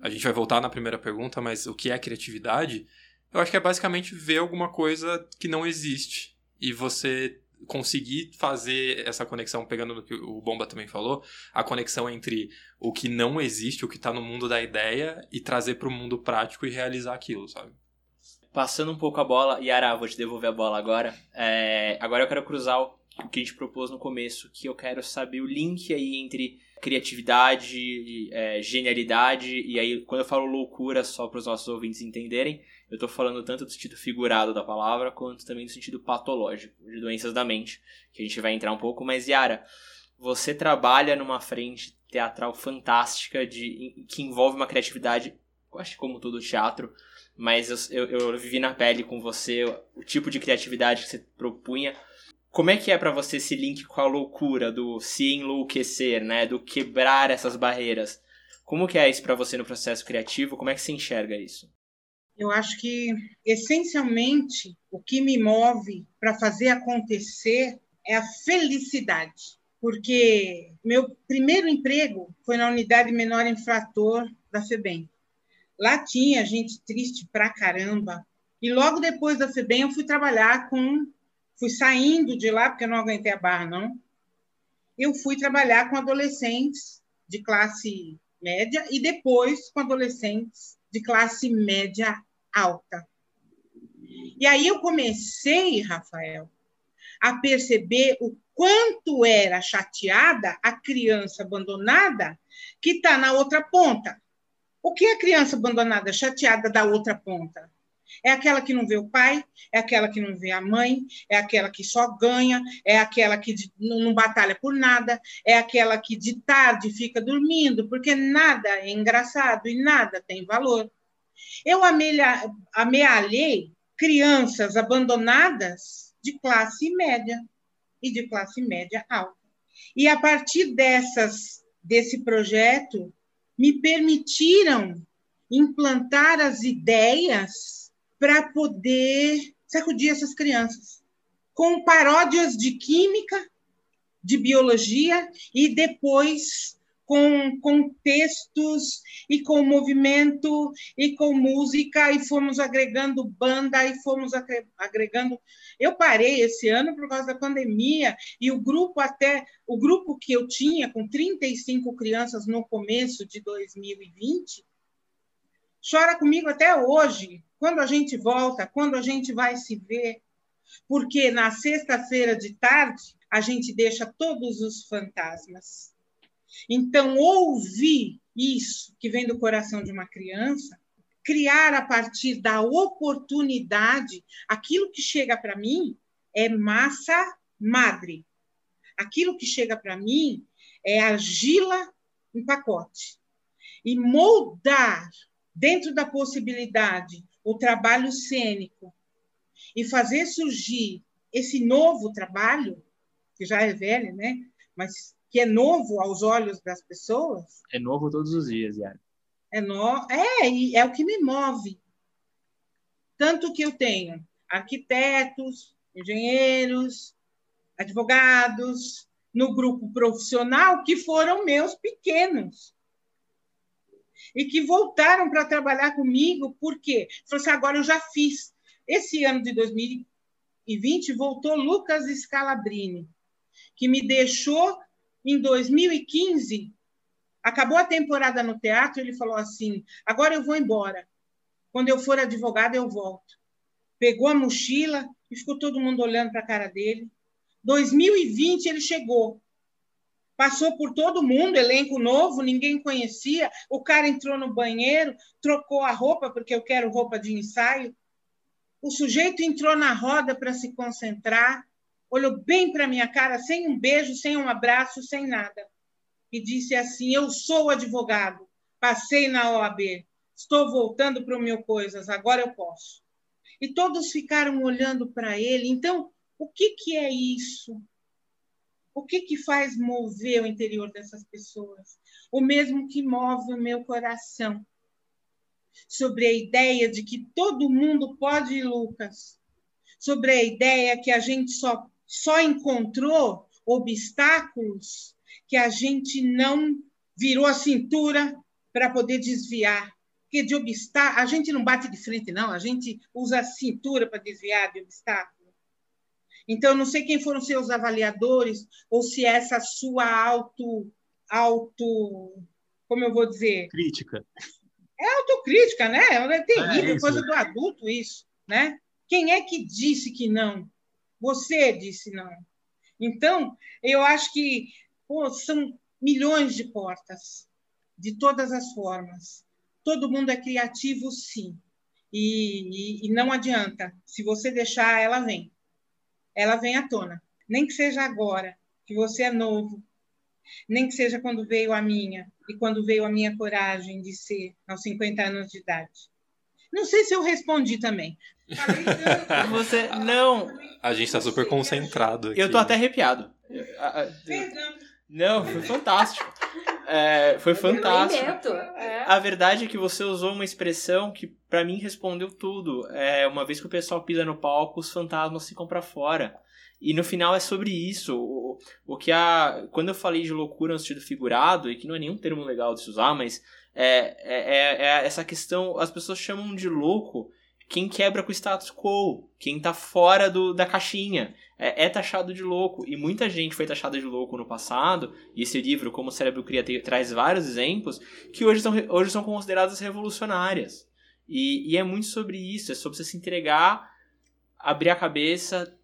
a gente vai voltar na primeira pergunta, mas o que é criatividade? Eu acho que é basicamente ver alguma coisa que não existe e você conseguir fazer essa conexão, pegando no que o Bomba também falou, a conexão entre o que não existe, o que está no mundo da ideia e trazer para o mundo prático e realizar aquilo, sabe? Passando um pouco a bola, Yara, vou te devolver a bola agora. É, agora eu quero cruzar o o que a gente propôs no começo, que eu quero saber o link aí entre criatividade, é, genialidade, e aí quando eu falo loucura, só para os nossos ouvintes entenderem, eu estou falando tanto do sentido figurado da palavra, quanto também do sentido patológico, de doenças da mente, que a gente vai entrar um pouco. Mas, Yara, você trabalha numa frente teatral fantástica, de, que envolve uma criatividade, acho que como todo teatro, mas eu, eu, eu vivi na pele com você o tipo de criatividade que você propunha como é que é para você esse link com a loucura do se enlouquecer, né, do quebrar essas barreiras? Como que é isso para você no processo criativo? Como é que você enxerga isso? Eu acho que essencialmente o que me move para fazer acontecer é a felicidade, porque meu primeiro emprego foi na unidade menor infrator da FEBEM. Lá tinha gente triste pra caramba. E logo depois da FEBEM eu fui trabalhar com fui saindo de lá, porque eu não aguentei a barra, não. Eu fui trabalhar com adolescentes de classe média e depois com adolescentes de classe média alta. E aí eu comecei, Rafael, a perceber o quanto era chateada a criança abandonada que está na outra ponta. O que é a criança abandonada chateada da outra ponta? É aquela que não vê o pai, é aquela que não vê a mãe, é aquela que só ganha, é aquela que não batalha por nada, é aquela que de tarde fica dormindo, porque nada é engraçado e nada tem valor. Eu amealhei crianças abandonadas de classe média e de classe média alta. E a partir dessas desse projeto me permitiram implantar as ideias para poder sacudir essas crianças com paródias de química, de biologia e depois com, com textos e com movimento e com música e fomos agregando banda e fomos agregando. Eu parei esse ano por causa da pandemia e o grupo até o grupo que eu tinha com 35 crianças no começo de 2020 chora comigo até hoje. Quando a gente volta, quando a gente vai se ver, porque na sexta-feira de tarde a gente deixa todos os fantasmas então, ouvir isso que vem do coração de uma criança, criar a partir da oportunidade, aquilo que chega para mim é massa madre. Aquilo que chega para mim é argila em pacote. E moldar dentro da possibilidade o trabalho cênico e fazer surgir esse novo trabalho, que já é velho, né? Mas que é novo aos olhos das pessoas. É novo todos os dias, Yara. É, no... é, é o que me move. Tanto que eu tenho arquitetos, engenheiros, advogados, no grupo profissional, que foram meus pequenos. E que voltaram para trabalhar comigo, por quê? Falei assim, agora eu já fiz. Esse ano de 2020 voltou Lucas Scalabrini, que me deixou em 2015, acabou a temporada no teatro, ele falou assim: agora eu vou embora. Quando eu for advogado, eu volto. Pegou a mochila e ficou todo mundo olhando para a cara dele. 2020 ele chegou. Passou por todo mundo, elenco novo, ninguém conhecia. O cara entrou no banheiro, trocou a roupa, porque eu quero roupa de ensaio. O sujeito entrou na roda para se concentrar olhou bem para minha cara, sem um beijo, sem um abraço, sem nada, e disse assim: Eu sou advogado, passei na OAB, estou voltando para o meu coisas, agora eu posso. E todos ficaram olhando para ele. Então, o que, que é isso? O que, que faz mover o interior dessas pessoas? O mesmo que move o meu coração. Sobre a ideia de que todo mundo pode ir, Lucas. Sobre a ideia que a gente só só encontrou obstáculos que a gente não virou a cintura para poder desviar. Porque de obstáculo, a gente não bate de frente, não, a gente usa a cintura para desviar de obstáculo. Então, não sei quem foram seus avaliadores, ou se essa sua auto, auto como eu vou dizer? Crítica. É autocrítica, né? É terrível, é coisa do adulto isso, né? Quem é que disse que não? Você disse não. Então, eu acho que pô, são milhões de portas, de todas as formas. Todo mundo é criativo, sim. E, e, e não adianta. Se você deixar, ela vem. Ela vem à tona. Nem que seja agora, que você é novo. Nem que seja quando veio a minha e quando veio a minha coragem de ser aos 50 anos de idade. Não sei se eu respondi também. Você não. A gente tá super concentrado. Aqui. Eu tô até arrepiado. Não, foi fantástico. É, foi fantástico. É. A verdade é que você usou uma expressão que para mim respondeu tudo. É, uma vez que o pessoal pisa no palco, os fantasmas ficam para fora. E no final é sobre isso. O, o que a. Quando eu falei de loucura no sentido figurado, e que não é nenhum termo legal de se usar, mas é, é, é, é essa questão. As pessoas chamam de louco quem quebra com o status quo, quem tá fora do, da caixinha. É, é, taxado de louco. E muita gente foi taxada de louco no passado, e esse livro, Como o Cérebro Cria, traz vários exemplos, que hoje são, hoje são consideradas revolucionárias. E, e é muito sobre isso, é sobre você se entregar, abrir a cabeça,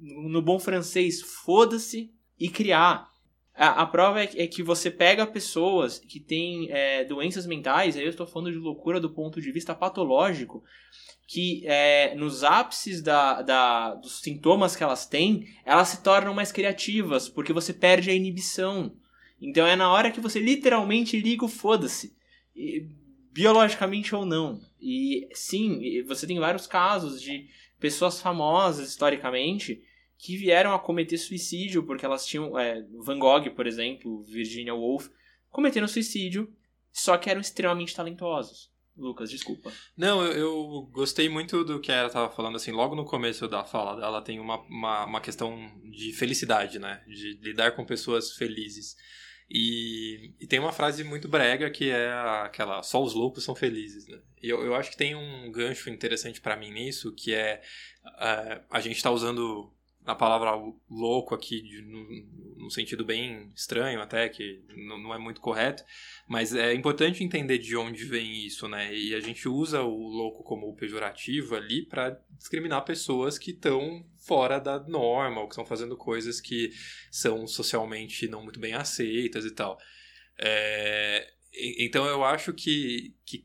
no bom francês, foda-se e criar. A, a prova é, é, que você pega pessoas que têm é, doenças mentais, aí eu estou falando de loucura do ponto de vista patológico, que é, nos ápices da, da, dos sintomas que elas têm, elas se tornam mais criativas, porque você perde a inibição. Então é na hora que você literalmente liga o foda-se. Biologicamente ou não. E sim, você tem vários casos de pessoas famosas historicamente que vieram a cometer suicídio porque elas tinham. É, Van Gogh, por exemplo, Virginia Woolf, cometeram suicídio, só que eram extremamente talentosos. Lucas, desculpa. Não, eu, eu gostei muito do que ela estava falando, assim, logo no começo da fala dela tem uma, uma, uma questão de felicidade, né? De lidar com pessoas felizes. E, e, tem uma frase muito brega que é aquela só os loucos são felizes, né? E eu, eu acho que tem um gancho interessante para mim nisso, que é uh, a gente está usando a palavra louco aqui de, no, sentido bem estranho até, que não, não, é muito correto, mas é importante entender de onde vem isso, né? E a gente usa o louco como pejorativo ali para discriminar pessoas que estão fora da norma, ou que estão fazendo coisas que são socialmente não muito bem aceitas e tal. É, então eu acho que, que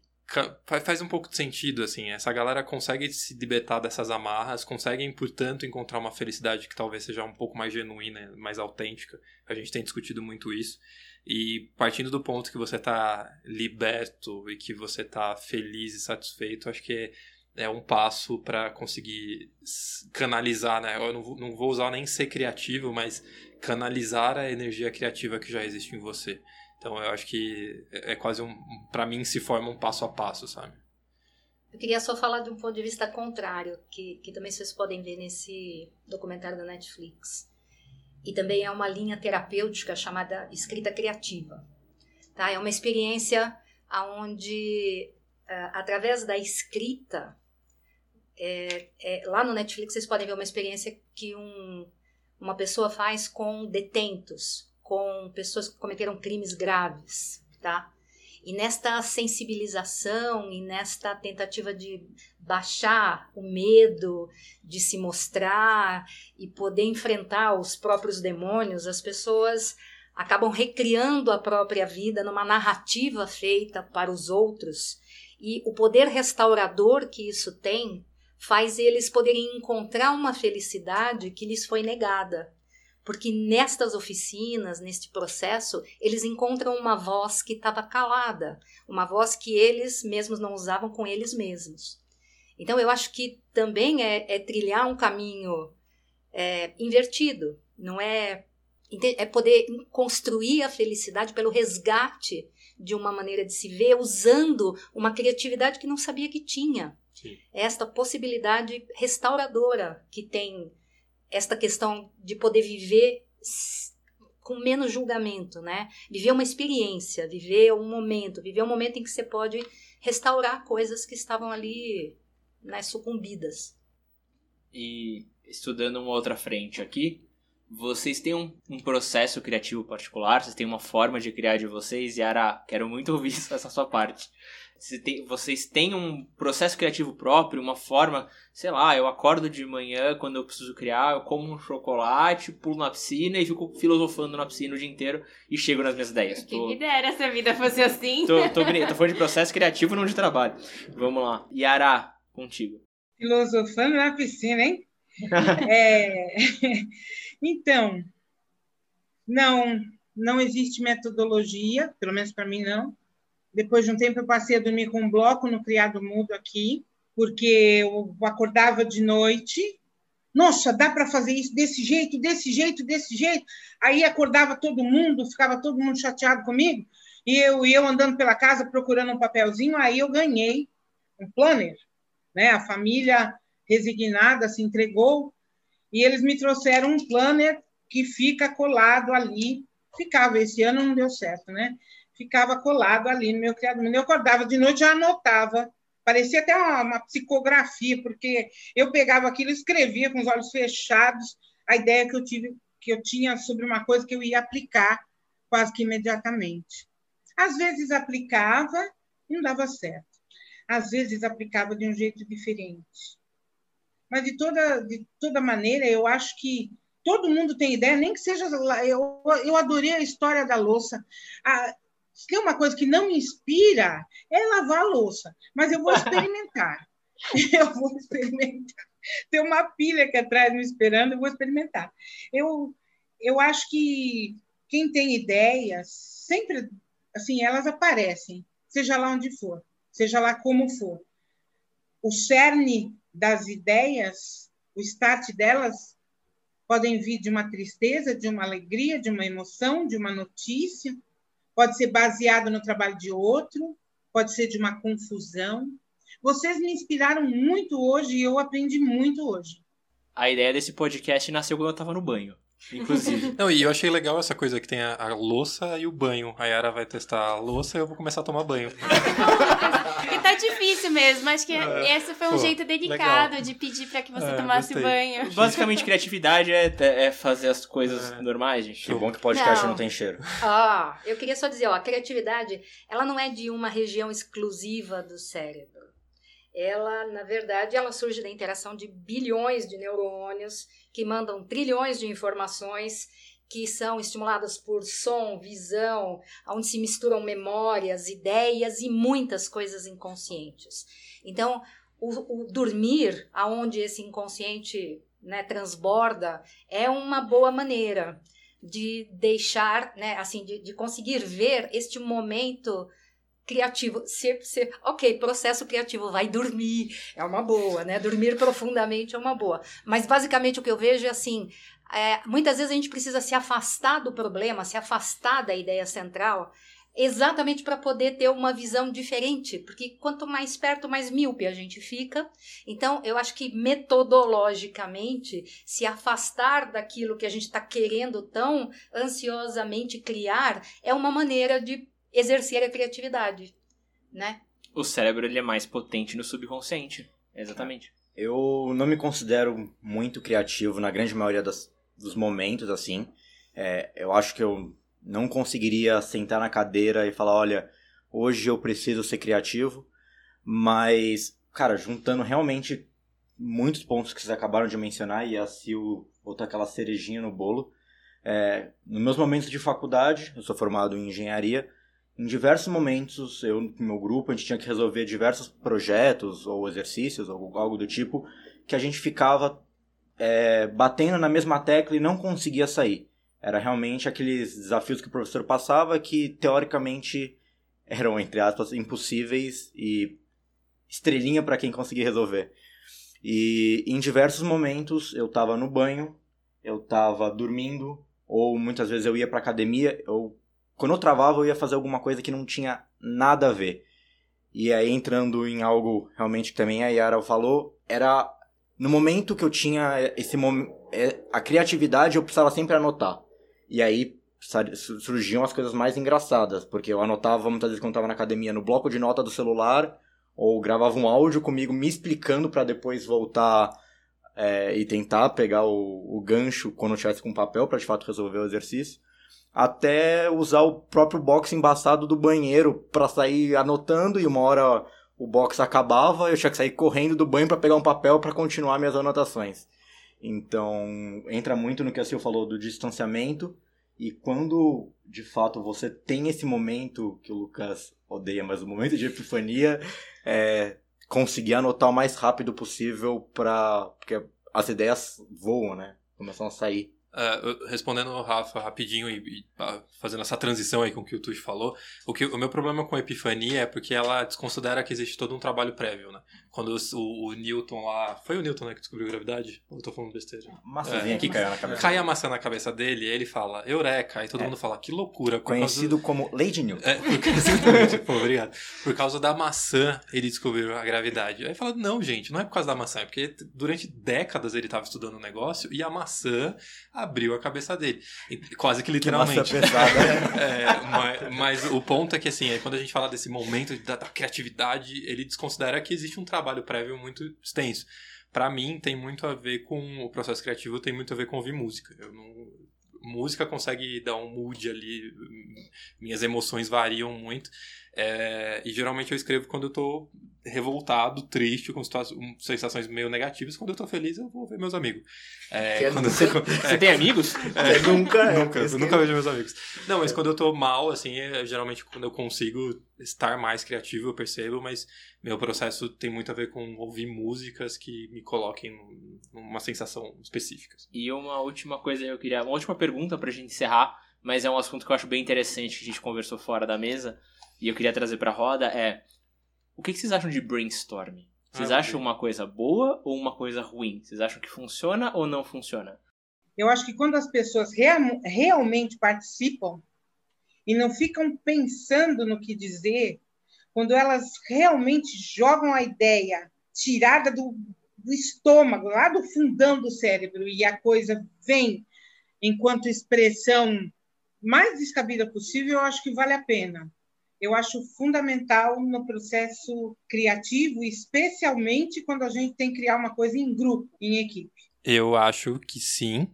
faz um pouco de sentido, assim. Essa galera consegue se libertar dessas amarras, conseguem, portanto, encontrar uma felicidade que talvez seja um pouco mais genuína, mais autêntica. A gente tem discutido muito isso. E partindo do ponto que você está liberto e que você está feliz e satisfeito, acho que é um passo para conseguir canalizar, né? Eu não vou usar nem ser criativo, mas canalizar a energia criativa que já existe em você. Então eu acho que é, é quase um, para mim se forma um passo a passo, sabe? Eu queria só falar de um ponto de vista contrário, que, que também vocês podem ver nesse documentário da Netflix. E também é uma linha terapêutica chamada escrita criativa. Tá? É uma experiência onde, uh, através da escrita, é, é, lá no Netflix vocês podem ver uma experiência que um, uma pessoa faz com detentos, com pessoas que cometeram crimes graves, tá? E nesta sensibilização e nesta tentativa de baixar o medo de se mostrar e poder enfrentar os próprios demônios, as pessoas acabam recriando a própria vida numa narrativa feita para os outros. E o poder restaurador que isso tem faz eles poderem encontrar uma felicidade que lhes foi negada. Porque nestas oficinas, neste processo, eles encontram uma voz que estava calada, uma voz que eles mesmos não usavam com eles mesmos. Então, eu acho que também é, é trilhar um caminho é, invertido, não é é poder construir a felicidade pelo resgate de uma maneira de se ver, usando uma criatividade que não sabia que tinha. Sim. Esta possibilidade restauradora que tem esta questão de poder viver com menos julgamento, né? Viver uma experiência, viver um momento, viver um momento em que você pode restaurar coisas que estavam ali né, sucumbidas. E estudando uma outra frente aqui, vocês têm um, um, processo criativo particular? Vocês têm uma forma de criar de vocês? Yara, quero muito ouvir essa sua parte. Tem, vocês têm um processo criativo próprio, uma forma, sei lá, eu acordo de manhã quando eu preciso criar, eu como um chocolate, pulo na piscina e fico filosofando na piscina o dia inteiro e chego nas minhas ideias. Quem me dera essa vida fosse assim. Tô, tô, tô falando de processo criativo, não de trabalho. Vamos lá. Yara, contigo. Filosofando na piscina, hein? é... Então, não, não existe metodologia, pelo menos para mim não. Depois de um tempo eu passei a dormir com um bloco no criado mudo aqui, porque eu acordava de noite. Nossa, dá para fazer isso desse jeito, desse jeito, desse jeito. Aí acordava todo mundo, ficava todo mundo chateado comigo. E eu, eu andando pela casa procurando um papelzinho, aí eu ganhei um planner. Né? A família resignada se entregou e eles me trouxeram um planner que fica colado ali. Ficava, esse ano não deu certo, né? Ficava colado ali no meu criado. Eu acordava de noite, já anotava. Parecia até uma, uma psicografia, porque eu pegava aquilo e escrevia com os olhos fechados a ideia que eu tive que eu tinha sobre uma coisa que eu ia aplicar quase que imediatamente. Às vezes aplicava e não dava certo. Às vezes aplicava de um jeito diferente. Mas de toda, de toda maneira, eu acho que todo mundo tem ideia, nem que seja. Eu, eu adorei a história da louça. Ah, se tem uma coisa que não me inspira, é lavar a louça. Mas eu vou experimentar. eu vou experimentar. Tem uma pilha aqui atrás me esperando, eu vou experimentar. Eu, eu acho que quem tem ideias, sempre, assim, elas aparecem, seja lá onde for. seja lá como for. O cerne das ideias, o start delas, podem vir de uma tristeza, de uma alegria, de uma emoção, de uma notícia, pode ser baseado no trabalho de outro, pode ser de uma confusão. Vocês me inspiraram muito hoje e eu aprendi muito hoje. A ideia desse podcast nasceu quando eu tava no banho. Inclusive. Não, e eu achei legal essa coisa que tem a, a louça e o banho. A Yara vai testar a louça e eu vou começar a tomar banho. Tá difícil mesmo. Acho que É, esse foi um pô, jeito delicado legal. de pedir pra que você É, tomasse gostei. banho. Basicamente, criatividade é, é fazer as coisas É. normais, gente. Que bom que podcast Não. não tem cheiro. Ah, eu queria só dizer, ó, a criatividade, ela não é de uma região exclusiva do cérebro. Ela, na verdade, ela surge da interação de bilhões de neurônios que mandam trilhões de informações que são estimuladas por som, visão, onde se misturam memórias, ideias e muitas coisas inconscientes. Então, o, o dormir, aonde esse inconsciente né, transborda, é uma boa maneira de deixar, né, assim, de, de conseguir ver este momento criativo. Ok, processo criativo, vai dormir, é uma boa, né? Dormir profundamente é uma boa. Mas basicamente o que eu vejo é assim. É, muitas vezes a gente precisa se afastar do problema, se afastar da ideia central, exatamente para poder ter uma visão diferente, porque quanto mais perto, mais míope a gente fica. Então, eu acho que metodologicamente, se afastar daquilo que a gente está querendo tão ansiosamente criar é uma maneira de exercer a criatividade, né? O cérebro ele é mais potente no subconsciente. Exatamente. Eu não me considero muito criativo na grande maioria das, dos momentos, assim. É, eu acho que eu não conseguiria sentar na cadeira e falar, olha, hoje eu preciso ser criativo. Mas, cara, juntando realmente muitos pontos que vocês acabaram de mencionar e a Sil botou aquela cerejinha no bolo. É, nos meus momentos de faculdade, eu sou formado em engenharia, em diversos momentos, eu no meu grupo, a gente tinha que resolver diversos projetos ou exercícios ou algo do tipo, que a gente ficava é, batendo na mesma tecla e não conseguia sair. Era realmente aqueles desafios que o professor passava que, teoricamente, eram, entre aspas, impossíveis e estrelinha para quem conseguia resolver. E em diversos momentos eu estava no banho, eu estava dormindo, ou muitas vezes eu ia para academia, eu quando eu travava, eu ia fazer alguma coisa que não tinha nada a ver. E aí, entrando em algo realmente que também a Yara falou, era no momento que eu tinha esse momento. A criatividade eu precisava sempre anotar. E aí surgiam as coisas mais engraçadas, porque eu anotava muitas vezes quando estava na academia no bloco de nota do celular, ou gravava um áudio comigo me explicando para depois voltar é, e tentar pegar o, o gancho quando eu tivesse com papel para de fato resolver o exercício até usar o próprio box embaçado do banheiro para sair anotando e uma hora o box acabava, eu tinha que sair correndo do banho para pegar um papel para continuar minhas anotações. Então, entra muito no que a Sil falou do distanciamento e quando de fato você tem esse momento que o Lucas odeia, mas o momento de epifania é conseguir anotar o mais rápido possível para porque as ideias voam, né? Começam a sair. Uh, respondendo ao Rafa rapidinho e, e uh, fazendo essa transição aí com o que o Tuxo falou, o, que, o meu problema com a epifania é porque ela desconsidera que existe todo um trabalho prévio, né? Quando o, o Newton lá... Foi o Newton, né, que descobriu a gravidade? Ou eu tô falando besteira? Maçãzinha É, que caiu na cabeça. Cai a maçã na cabeça dele e ele fala, eureka, aí todo É. mundo fala, que loucura. por Conhecido como Lady Newton. é, porque, exatamente, pô, obrigado. Por causa da maçã, ele descobriu a gravidade. Aí fala, não, gente, não é por causa da maçã, é porque durante décadas ele estava estudando o negócio e a maçã abriu a cabeça dele. Quase que Que literalmente. pesada. né? É, mas, mas o ponto é que, assim, é quando a gente fala desse momento da, da criatividade, ele desconsidera que existe um trabalho prévio muito extenso. Pra mim, tem muito a ver com o processo criativo, tem muito a ver com ouvir música. Eu não, música consegue dar um mood ali, minhas emoções variam muito. É, e geralmente eu escrevo quando eu tô revoltado, triste, com sensações meio negativas. Quando eu tô feliz, eu vou ver meus amigos. É, Que é quando você- Você tem amigos? é, nunca, é, nunca, eu nunca que- vejo meus amigos. Não, mas quando eu tô mal, assim, é geralmente quando eu consigo estar mais criativo, eu percebo, mas meu processo tem muito a ver com ouvir músicas que me coloquem num- numa sensação específica. E uma última coisa eu queria. Uma última pergunta pra gente encerrar, mas é um assunto que eu acho bem interessante que a gente conversou fora da mesa e eu queria trazer pra roda: é O que, que vocês acham de brainstorming? Vocês Ah, acham uma coisa boa ou uma coisa ruim? Vocês acham que funciona ou não funciona? Eu acho que quando as pessoas real- realmente participam e não ficam pensando no que dizer, quando elas realmente jogam a ideia tirada do, do estômago, lá do fundão do cérebro, e a coisa vem enquanto expressão mais descabida possível, eu acho que vale a pena. Eu acho fundamental no processo criativo, especialmente quando a gente tem que criar uma coisa em grupo, em equipe. Eu acho que sim.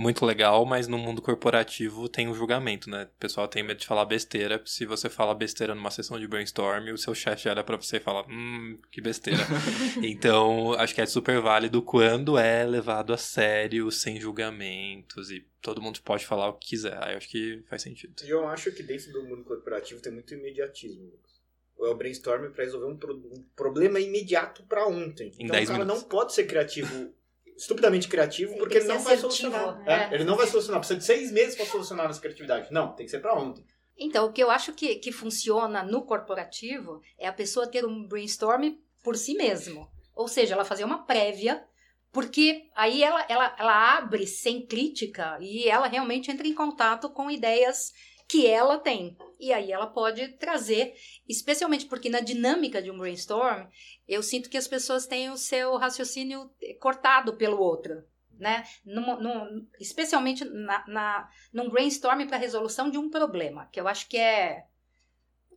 Muito legal, mas no mundo corporativo tem um julgamento, né? O pessoal tem medo de falar besteira. Se você fala besteira numa sessão de brainstorm, o seu chefe olha pra você e fala: Hum, que besteira. então, acho que é super válido quando é levado a sério, sem julgamentos e todo mundo pode falar o que quiser. Aí eu acho que faz sentido. E eu acho que dentro do mundo corporativo tem muito imediatismo, Lucas. É o brainstorm para resolver um, pro- um problema imediato para ontem. Em Então 10 o cara minutos. não pode ser criativo, estupidamente criativo, Ele porque ele não vai assertivo, solucionar. é. É, ele não vai solucionar. Precisa de seis meses para solucionar essa criatividade. Não, tem que ser para ontem. Então, o que eu acho que, que funciona no corporativo é a pessoa ter um brainstorm por si mesmo. Ou seja, ela fazer uma prévia, porque aí ela, ela, ela abre sem crítica e ela realmente entra em contato com ideias que ela tem. E aí ela pode trazer, especialmente porque na dinâmica de um brainstorm, eu sinto que as pessoas têm o seu raciocínio cortado pelo outro. Né? Num- num- especialmente na, na, num brainstorm para resolução de um problema, que eu acho que é.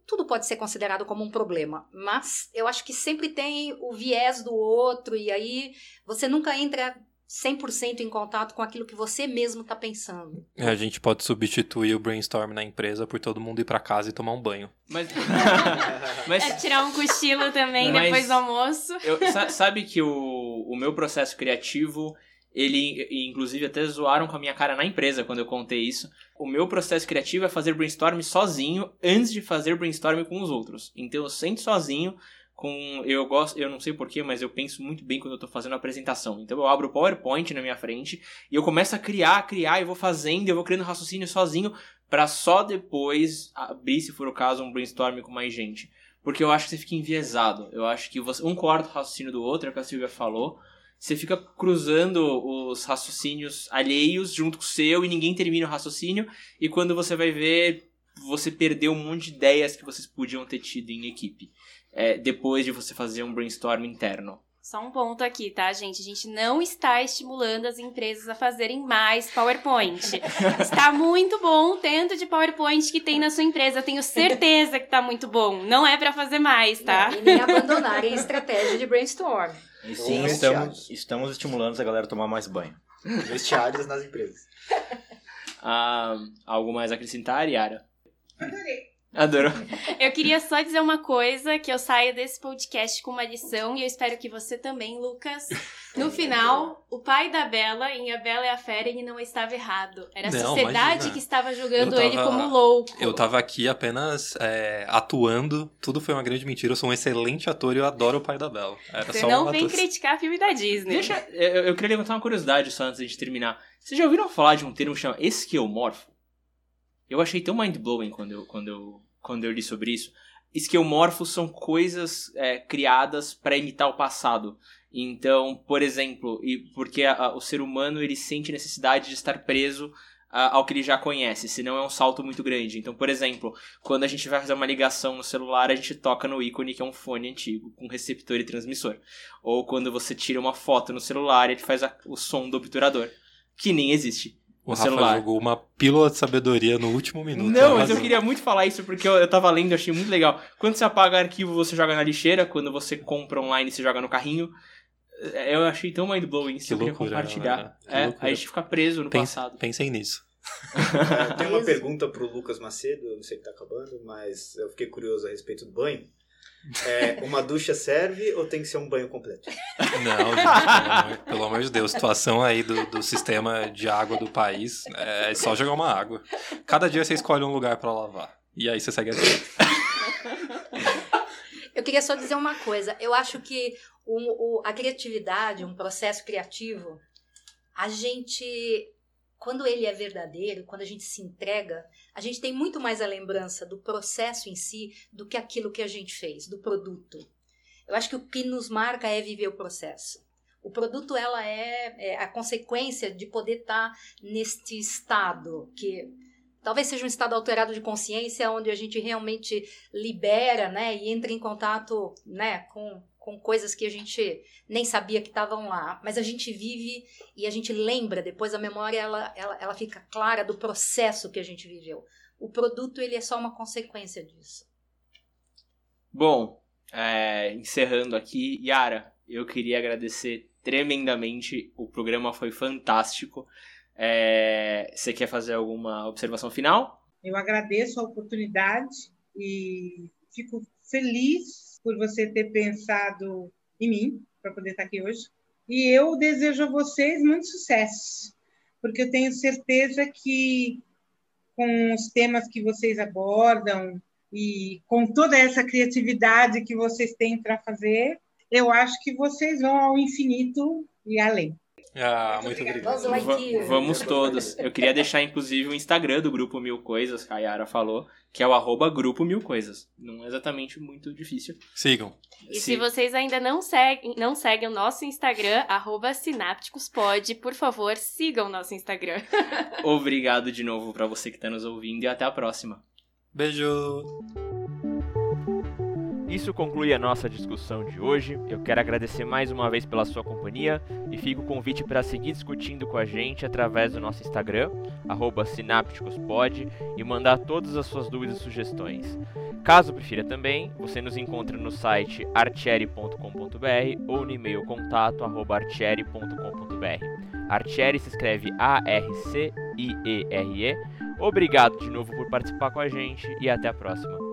Tudo pode ser considerado como um problema, mas eu acho que sempre tem o viés do outro, e aí você nunca entra 100% em contato com aquilo que você mesmo está pensando. É, A gente pode substituir o brainstorm na empresa por todo mundo ir pra casa e tomar um banho. Mas. mas É tirar um cochilo também Mas- depois do almoço. eu- sa- sabe que o, o meu processo criativo, ele, inclusive até zoaram com a minha cara na empresa quando eu contei isso. O meu processo criativo é fazer brainstorm sozinho antes de fazer brainstorm com os outros. Então eu sento sozinho com eu gosto, eu não sei porquê, mas eu penso muito bem quando eu tô fazendo a apresentação. Então eu abro o PowerPoint na minha frente e eu começo a criar, criar, e vou fazendo, eu vou criando raciocínio sozinho pra só depois abrir, se for o caso, um brainstorm com mais gente. Porque eu acho que você fica enviesado. Eu acho que você, um corta o raciocínio do outro, é o que a Silvia falou. Você fica cruzando os raciocínios alheios junto com o seu e ninguém termina o raciocínio. E quando você vai ver, você perdeu um monte de ideias que vocês podiam ter tido em equipe. É, depois de você fazer um brainstorm interno. Só um ponto aqui, tá, gente? A gente não está estimulando as empresas a fazerem mais PowerPoint. está muito bom o tanto de PowerPoint que tem na sua empresa. Eu tenho certeza que tá muito bom. Não é pra fazer mais, tá? E nem abandonarem a estratégia de brainstorm. E sim, estamos, estamos estimulando a galera a tomar mais banho. Vestiários nas empresas. Ah, algo mais a acrescentar, Yara? Adorei. Adorou. Eu queria só dizer uma coisa, que eu saio desse podcast com uma lição, e eu espero que você também, Lucas. No final, o pai da Bela, em A Bela e a Fera, ele não estava errado. Era a Não, sociedade imagina. que estava julgando Eu tava- ele como louco. Eu tava aqui apenas é, atuando, tudo foi uma grande mentira. Eu sou um excelente ator e eu adoro o pai da Bela. Era Você só não vem atuação. criticar filme da Disney. Deixa, eu, eu queria levantar uma curiosidade só antes de terminar. Vocês já ouviram falar de um termo que chama esquemorfo? Eu achei tão mind-blowing quando eu, quando, eu, quando eu li sobre isso. Esquemorfos são coisas é, criadas para imitar o passado. Então, por exemplo, e porque a- a- o ser humano ele sente necessidade de estar preso a- ao que ele já conhece, senão é um salto muito grande. Então, por exemplo, quando a gente vai fazer uma ligação no celular, a gente toca no ícone que é um fone antigo, com receptor e transmissor. Ou quando você tira uma foto no celular, ele faz o som do obturador, que nem existe. O Rafa celular. jogou uma pílula de sabedoria no último minuto. Não, mas eu queria muito falar isso porque eu, eu tava lendo e achei muito legal. Quando você apaga arquivo, você joga na lixeira. Quando você compra online, você joga no carrinho. É, Eu achei tão mind-blowing isso, Que eu queria compartilhar. né? Que É, loucura. a gente fica preso no Pense- passado. Pensem nisso. Eu tenho uma pergunta pro Lucas Macedo, eu não sei que tá acabando, mas eu fiquei curioso a respeito do banho. É, uma ducha serve ou tem que ser um banho completo? Não, gente, pelo, amor, pelo amor de Deus, situação aí do, do sistema de água do país é só jogar uma água. Cada dia você escolhe um lugar pra lavar. E aí você segue a vida. Eu queria só dizer uma coisa. Eu acho que o- o- a criatividade, um processo criativo, a gente quando ele é verdadeiro, quando a gente se entrega, a gente tem muito mais a lembrança do processo em si do que aquilo que a gente fez, do produto. Eu acho que o que nos marca é viver o processo. O produto ela é, é a consequência de poder estar tá neste estado que talvez seja um estado alterado de consciência onde a gente realmente libera, né, e entra em contato, né, com com coisas que a gente nem sabia que estavam lá, mas a gente vive e a gente lembra, depois a memória ela, ela, ela fica clara do processo que a gente viveu. O produto ele é só uma consequência disso. Bom, é, encerrando aqui, Yara, eu queria agradecer tremendamente, o programa foi fantástico. É, você quer fazer alguma observação final? Eu agradeço a oportunidade e fico feliz por você ter pensado em mim para poder estar aqui hoje. E eu desejo a vocês muito sucesso, porque eu tenho certeza que com os temas que vocês abordam e com toda essa criatividade que vocês têm para fazer, eu acho que vocês vão ao infinito e além. Ah, muito obrigado. Va vamos todos. Eu queria deixar, inclusive, o Instagram do Grupo Mil Coisas, que a Yara falou, que é o arroba Grupo Mil Coisas. Não é exatamente muito difícil. Sigam. E se vocês ainda não seguem, não seguem o nosso Instagram, arroba Sinápticospod, por favor, sigam o nosso Instagram. Obrigado de novo para você que está nos ouvindo e até a próxima. Beijo! Isso conclui a nossa discussão de hoje. Eu quero agradecer mais uma vez pela sua companhia e fico o convite para seguir discutindo com a gente através do nosso Instagram, sinápticospod, e mandar todas as suas dúvidas e sugestões. Caso prefira também, você nos encontra no site artieri.com.br ou no e-mail contato artieri.com.br. Artieri se escreve A-R-C-I-E-R-E. Obrigado de novo por participar com a gente e até a próxima.